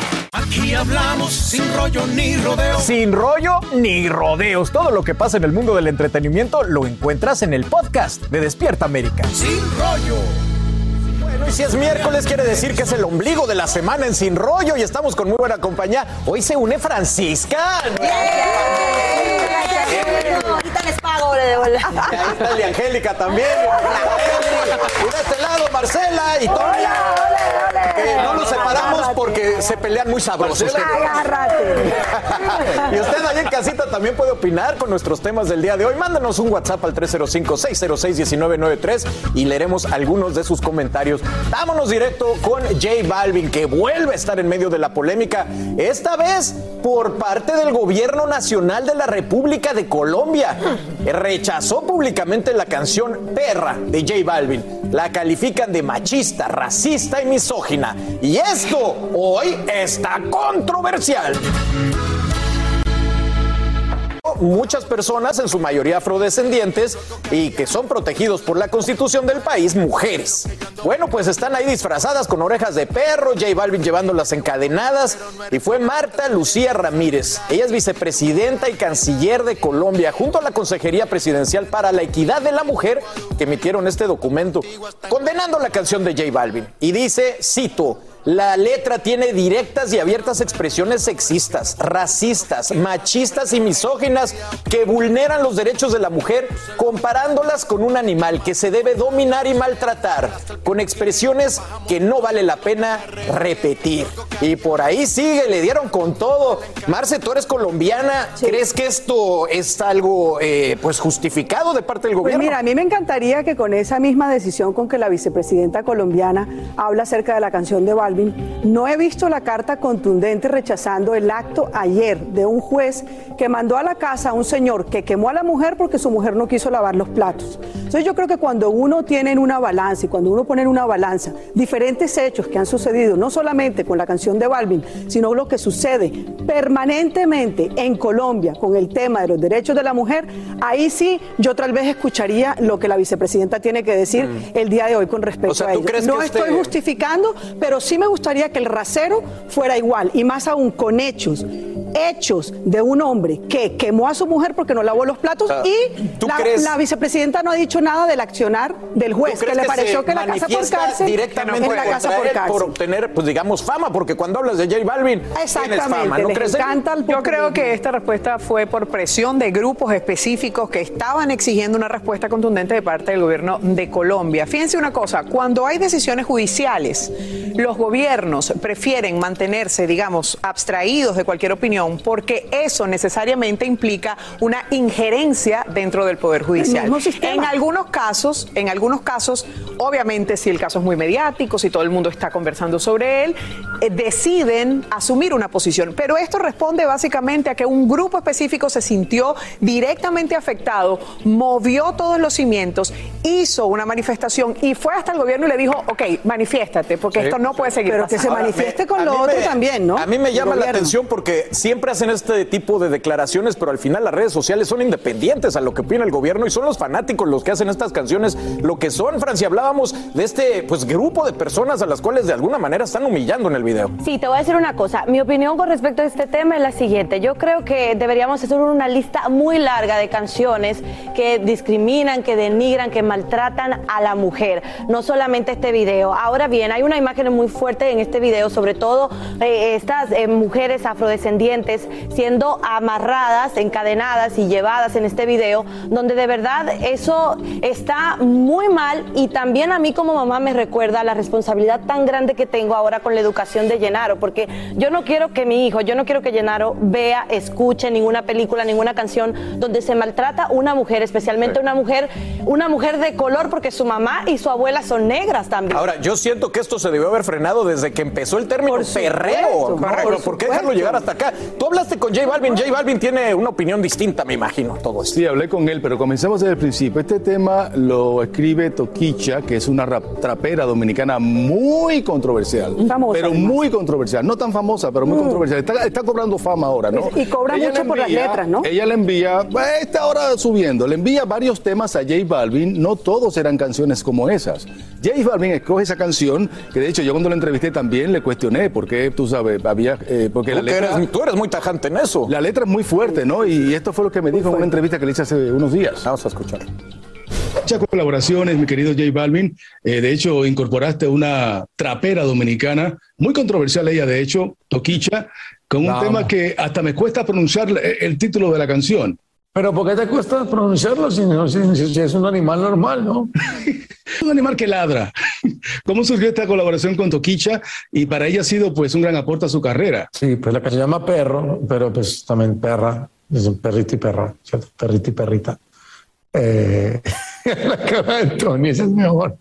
Aquí hablamos sin rollo ni rodeos. Sin rollo ni rodeos. Todo lo que pasa en el mundo del entretenimiento lo encuentras en el podcast de Despierta América. Sin rollo. Bueno, y si es miércoles, quiere decir que es el ombligo de la semana en Sin Rollo y estamos con muy buena compañía. Hoy se une Francisca. Ahorita les pago. Ahí está el Angélica también. Y de este lado, Marcela y Tony. Eh, no los separamos porque se pelean muy sabrosos. Agárrate. y usted ahí en casita también puede opinar con nuestros temas del día de hoy. Mándanos un WhatsApp al 305-606-1993 y leeremos algunos de sus comentarios. Vámonos directo con J Balvin, que vuelve a estar en medio de la polémica, esta vez por parte del gobierno nacional de la República de Colombia. Rechazó públicamente la canción Perra de J Balvin. La califican de machista, racista y misógina. Y esto hoy está controversial. Muchas personas, en su mayoría afrodescendientes, y que son protegidos por la constitución del país, mujeres. Bueno, pues están ahí disfrazadas con orejas de perro, J Balvin llevándolas encadenadas, y fue Marta Lucía Ramírez. Ella es vicepresidenta y canciller de Colombia, junto a la Consejería Presidencial para la Equidad de la Mujer, que emitieron este documento, condenando la canción de J Balvin. Y dice, cito, La letra tiene directas y abiertas expresiones sexistas, racistas, machistas y misóginas que vulneran los derechos de la mujer comparándolas con un animal que se debe dominar y maltratar, con expresiones que no vale la pena repetir. Y por ahí sigue, le dieron con todo. Marce, tú eres colombiana, ¿crees que esto es algo eh, pues justificado de parte del Pues gobierno? mira, a mí me encantaría que con esa misma decisión con que la vicepresidenta colombiana habla acerca de la canción de Balvin, no he visto la carta contundente rechazando el acto ayer de un juez que mandó a la casa a un señor que quemó a la mujer porque su mujer no quiso lavar los platos. Entonces yo creo que cuando uno tiene en una balanza y cuando uno pone en una balanza diferentes hechos que han sucedido, no solamente con la canción de Balvin, sino lo que sucede permanentemente en Colombia con el tema de los derechos de la mujer, ahí sí yo tal vez escucharía lo que la vicepresidenta tiene que decir el día de hoy con respecto Mm. O sea, a ¿tú ello. no que este- estoy justificando, pero sí me gustaría que el rasero fuera igual y más aún con hechos. Hechos de un hombre que quemó a su mujer porque no lavó los platos sea, y ¿tú la, crees- la vicepresidenta no ha dicho nada del accionar del juez, ¿Tú que crees le pareció que la casa por cárcel directamente en la casa por cárcel. por obtener, pues digamos, fama, porque cuando hablas de J Balvin, tienes fama, ¿no crees? encanta el Yo creo que esta respuesta fue por presión de grupos específicos que estaban exigiendo una respuesta contundente de parte del gobierno de Colombia. Fíjense una cosa, cuando hay decisiones judiciales, los gobiernos prefieren mantenerse, digamos, abstraídos de cualquier opinión porque eso necesariamente implica una injerencia dentro del poder judicial. En algunos casos, en algunos casos, obviamente si el caso es muy mediático, si todo el mundo está conversando sobre él, eh, deciden asumir una posición. Pero esto responde básicamente a que un grupo específico se sintió directamente afectado, movió todos los cimientos, hizo una manifestación y fue hasta el gobierno y le dijo, ok, manifiéstate, porque Sí. esto no puede seguir Pero que se manifieste con lo otro me- también, ¿no? A mí me llama la atención porque siempre hacen este tipo de declaraciones, pero al final las redes sociales son independientes a lo que opina el gobierno y son los fanáticos los que hacen estas canciones lo que son. Francia, hablábamos de este pues grupo de personas a las cuales de alguna manera están humillando en el video. Sí, te voy a decir una cosa. Mi opinión con respecto a este tema es la siguiente. Yo creo que deberíamos hacer una lista muy larga de canciones que discriminan, que denigran, que maltratan a la mujer. No solamente este video. Ahora bien, hay una imagen muy fuerte en este video, sobre todo eh, estas eh, mujeres afrodescendientes siendo amarradas, encadenadas y llevadas en este video, donde de verdad eso está muy mal y también a mí como mamá me recuerda la responsabilidad tan grande que tengo ahora con la educación de Llenaro, porque yo no quiero que mi hijo, yo no quiero que Llenaro vea, escuche ninguna película, ninguna canción donde se maltrata una mujer, especialmente una mujer, una mujer de color, porque su mamá y su abuela son negras también. Ahora, yo siento que esto se debió haber frenado desde que empezó el término Por supuesto. Pero ¿Por qué dejarlo llegar hasta acá? Tú hablaste con J Balvin. J Balvin tiene una opinión distinta, me imagino, todo esto. Sí, hablé con él, pero comencemos desde el principio. Este tema lo escribe Toquicha, que es una rap- trapera dominicana muy controversial. Famosa, Pero además. muy controversial. No tan famosa, pero muy Mm. controversial. Está, está cobrando fama ahora, ¿no? Y cobra Ella mucho le por las letras, ¿no? Ella le envía, pues, está ahora subiendo, le envía varios temas a J Balvin. No todos eran canciones como esas. J Balvin escoge esa canción, que de hecho yo cuando la entrevisté también le cuestioné por qué, tú sabes, había... eh, porque la Tú que letra... eres- tú eres muy tajante en eso. La letra es muy fuerte, ¿no? Y esto fue lo que me dijo en una entrevista que le hice hace unos días. Vamos a escuchar. Muchas colaboraciones, mi querido J Balvin. Eh, de hecho, incorporaste una trapera dominicana, muy controversial ella, de hecho, Toquicha, con un No. tema que hasta me cuesta pronunciar el, el título de la canción. Pero ¿por qué te cuesta pronunciarlo si, si- si- es un animal normal, no? un animal que ladra. ¿Cómo surgió esta colaboración con Toquicha? Y para ella ha sido pues un gran aporte a su carrera. Sí, pues la que se llama perro, pero pues también perra, es un perrito y perra, ¿cierto? Perrito y perrita. Eh, la cara de Tony, ese es mi amor.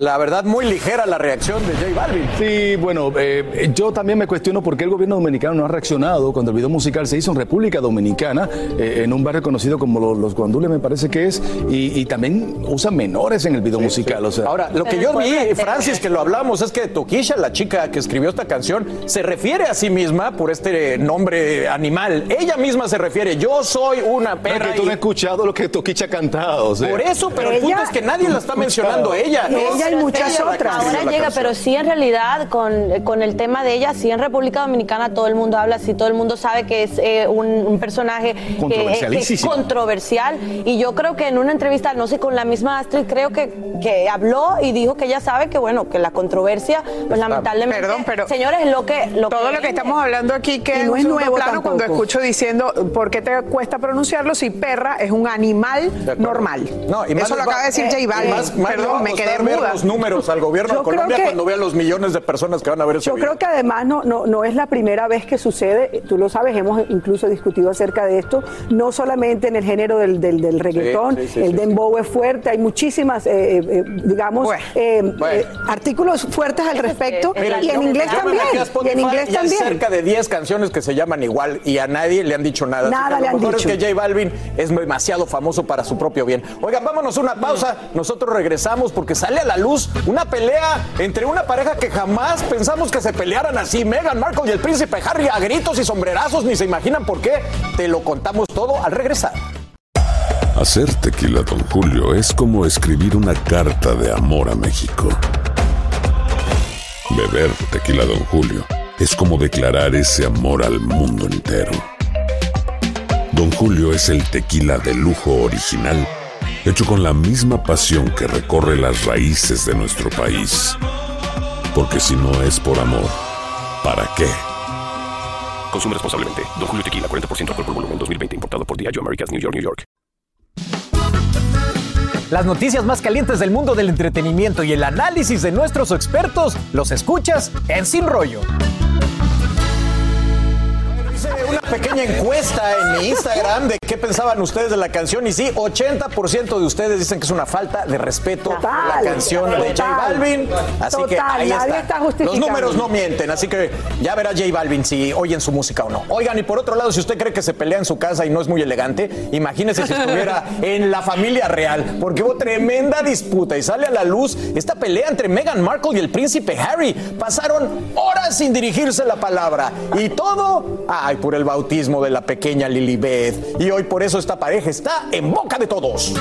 La verdad, muy ligera la reacción de J Balvin. Sí, bueno, eh, yo también me cuestiono por qué el gobierno dominicano no ha reaccionado cuando el video musical se hizo en República Dominicana, eh, en un barrio conocido como Lo- Los Guandules, me parece que es, y, y también usa menores en el video musical. O sea, Ahora, lo que yo vi, Francis, que lo hablamos, es que Toquisha, la chica que escribió esta canción, se refiere a sí misma por este nombre animal. Ella misma se refiere, yo soy una perra. es que tú no has escuchado lo que Toquicha ha cantado. o sea. Por eso, pero el punto es que nadie la está mencionando a ella. Ella hay muchas otras. Ahora llega, pero sí en realidad con, con el tema de ella, sí en República Dominicana todo el mundo habla, sí todo el mundo sabe que es eh, un, un personaje que, que es Controversialísimo. controversial. Y yo creo que en una entrevista, no sé, con la misma Astrid, creo que, que habló y dijo que ella sabe que, bueno, que la controversia, pues lamentablemente. Perdón, pero Señores, lo que. Lo todo lo que estamos hablando aquí que es no nuevo plano cuando escucho diciendo por qué te cuesta pronunciarlo si perra es un animal normal. No, y más Eso lo acaba de decir eh, J Balvin. Más, más Perdón, me quedé muda. Los números al gobierno de Colombia que- cuando vean los millones de personas que van a ver ese Yo video. creo que además no, no, no es la primera vez que sucede, tú lo sabes, hemos incluso discutido acerca de esto, no solamente en el género del, del, del reggaetón, sí, sí, el sí, dembow es fuerte, hay muchísimas, eh, eh, eh, digamos, eh, Bueno. eh, artículos fuertes al respecto, Mira, y en inglés también, y en inglés y hay también. cerca de 10 canciones que se llaman igual y a nadie le han dicho nada. Así Nada le lo han mejor dicho. es que J Balvin es demasiado famoso para su propio bien. Oigan, vámonos a una pausa. Nosotros regresamos porque sale a la luz una pelea entre una pareja que jamás pensamos que se pelearan así. Meghan Markle y el príncipe Harry a gritos y sombrerazos. Ni se imaginan por qué. Te lo contamos todo al regresar. Hacer tequila, Don Julio, es como escribir una carta de amor a México. Beber tequila, Don Julio, es como declarar ese amor al mundo entero. Don Julio es el tequila de lujo original, hecho con la misma pasión que recorre las raíces de nuestro país. Porque si no es por amor, ¿para qué? Consume responsablemente. Don Julio Tequila, 40% alcohol por volumen, 2020. Importado por Diageo Americas, New York, New York. Las noticias más calientes del mundo del entretenimiento y el análisis de nuestros expertos los escuchas en Sin Rollo. Hice una pequeña encuesta en mi Instagram de qué pensaban ustedes de la canción y sí, 80% de ustedes dicen que es una falta de respeto a la Total, canción de J total. Balvin. Así que Total, ahí nadie está. está Los números no mienten, así que ya verá J Balvin si oyen su música o no. Oigan, y por otro lado, si usted cree que se pelea en su casa y no es muy elegante, imagínese si estuviera en la familia real, porque hubo tremenda disputa y sale a la luz esta pelea entre Meghan Markle y el príncipe Harry. Pasaron horas sin dirigirse la palabra y todo, por el bautismo de la pequeña Lilibet. Y hoy por eso esta pareja está en boca de todos.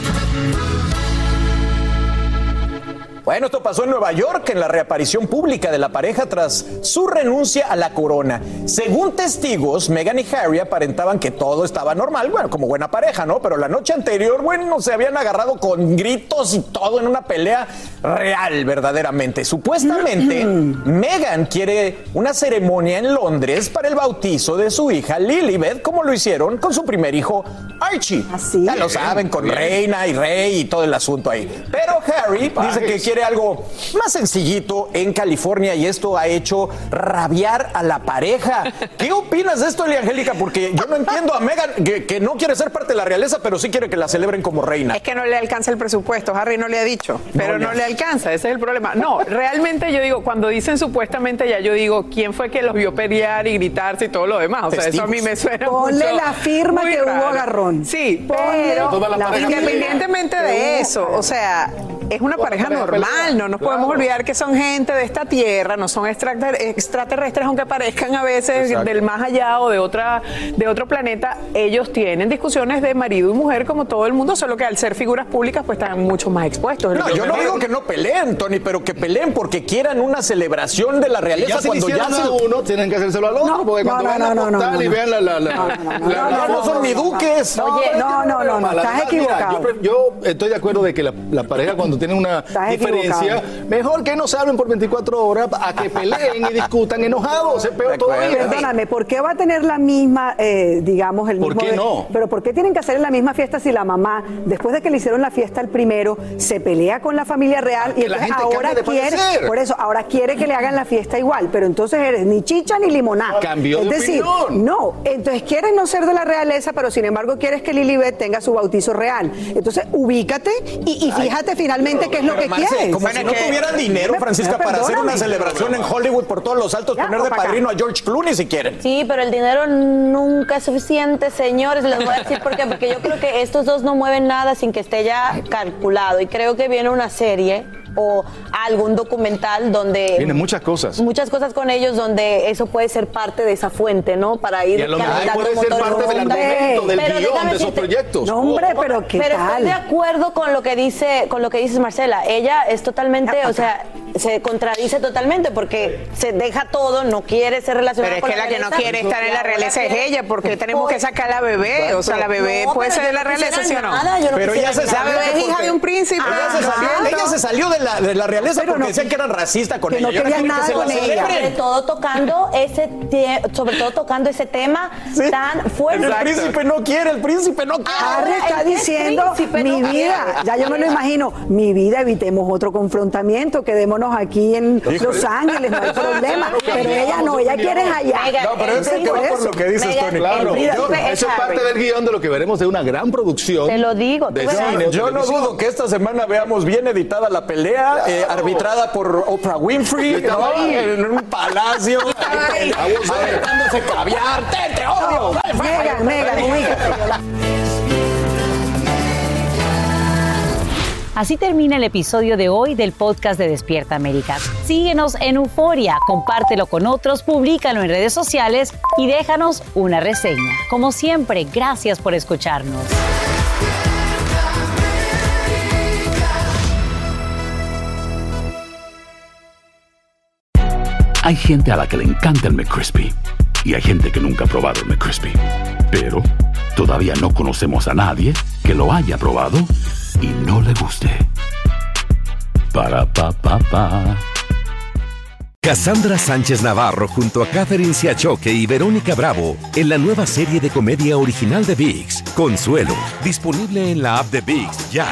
Bueno, esto pasó en Nueva York en la reaparición pública de la pareja tras su renuncia a la corona. Según testigos, Meghan y Harry aparentaban que todo estaba normal, bueno, como buena pareja, ¿no? Pero la noche anterior, bueno, se habían agarrado con gritos y todo en una pelea real, verdaderamente. Supuestamente, Meghan quiere una ceremonia en Londres para el bautizo de su hija Lilibet, como lo hicieron con su primer hijo Archie. Ya lo saben, con reina y rey y todo el asunto ahí. Pero Harry dice que quiere algo más sencillito en California y esto ha hecho rabiar a la pareja. ¿Qué opinas de esto, Elia Angélica? Porque yo no entiendo a Meghan que, que no quiere ser parte de la realeza, pero sí quiere que la celebren como reina. Es que no le alcanza el presupuesto, Harry no le ha dicho, pero no, le alcanza, ese es el problema. No, realmente yo digo, cuando dicen supuestamente ya yo digo, ¿quién fue que los vio pelear y gritarse y todo lo demás? O sea, eso a mí me suena Ponle mucho- la firma que hubo raro. agarrón. Sí, Ponle pero pareja independientemente de eso, o sea, es una pareja normal, pelea. no nos podemos olvidar que son gente de esta tierra, no son extrater- extraterrestres, aunque parezcan a veces Exacto. del más allá o de otra de otro planeta, ellos tienen discusiones de marido y mujer como todo el mundo, solo que al ser figuras públicas pues están mucho más expuestos. No, yo no digo que no peleen, Tony, pero que peleen porque quieran una celebración de la realeza ya cuando ya se a uno, tienen que hacérselo al otro, No, porque no, cuando no, vean no, la no, no, y no. vean la... la, la, No, no, la- no, la- no, no son ni duques. Oye, no, no, no, estás verdad, mira, equivocado. yo, yo estoy de acuerdo de que la pareja cuando tiene una Estás diferencia, equivocado. mejor que no se hablen por 24 horas a que peleen y discutan enojados, es peor todavía. Perdóname, ¿por qué va a tener la misma, eh, digamos, el ¿Por mismo... qué de- no? Pero ¿por qué tienen que hacer la misma fiesta si la mamá, después de que le hicieron la fiesta al primero, se pelea con la familia real y entonces gente ahora quiere, parecer. por eso, ahora quiere que le hagan la fiesta igual, pero entonces eres ni chicha ni limonada. Cambió Es de decir, opinión. no, entonces quieres no ser de la realeza, pero sin embargo quieres que Lilibet tenga su bautizo real. Entonces ubícate y, y fíjate finalmente qué es lo que Marce. Como si no tuvieran dinero, Francisca, para hacer una celebración en Hollywood por todos los altos, Ya, poner de acá. padrino a George Clooney si quieren. Sí, pero el dinero nunca es suficiente, señores. Les voy a decir por qué. Porque yo creo que estos dos no mueven nada sin que esté ya calculado. Y creo que viene una serie o algún documental donde... Vienen muchas cosas. Muchas cosas con ellos donde eso puede ser parte de esa fuente, ¿no? Para ir Y a lo mejor puede ser parte del argumento, del Pero guion de esos proyectos. No, hombre, pero ¿qué pero tal? estoy de acuerdo con lo que dice, con lo que dices Marcela. Ella es totalmente, o sea, se contradice totalmente porque se deja todo, no quiere ser relacionada Pero es con que la que no quiere estar en la realeza es ella, porque tenemos que sacar a la bebé. O sea, la bebé No, puede pero ser de la realeza, ¿sí o no? nada, yo no Pero ella se salió. La bebé es hija de un príncipe. Ella se salió, Ajá. ella se salió de la, de la realeza Pero porque no- decían que eran racistas con que ella. no Y ahora querían quieren que nada la con ella. sobre todo tocando ese sobre todo tocando ese tema tan fuerte. El príncipe no quiere, el príncipe no quiere. Harry está diciendo mi vida, ya yo me lo imagino, mi vida, evitemos otro confrontamiento, quedémonos aquí en Los Ángeles, no hay problema. Pero ella no, ella quiere allá. No, pero es que va príncipe- por lo que dices, Megan, Tony. Claro, yo- es eso es parte del guion de lo que veremos de una gran producción. Te lo digo, de cine Yo no dudo que esta semana veamos bien editada la pelea, eh, arbitrada por Oprah Winfrey, en un palacio, aventándose caviar, te, te odio. Megan, Megan, Así termina el episodio de hoy del podcast de Despierta América. Síguenos en Euforia, compártelo con otros, públicalo en redes sociales y déjanos una reseña. Como siempre, gracias por escucharnos. Hay gente a la que le encanta el McCrispy y hay gente que nunca ha probado el McCrispy. Pero todavía no conocemos a nadie que lo haya probado y no le guste. Para pa pa. Cassandra Sánchez Navarro junto a Catherine Siachoque y Verónica Bravo en la nueva serie de comedia original de VIX, Consuelo, disponible en la app de VIX ya.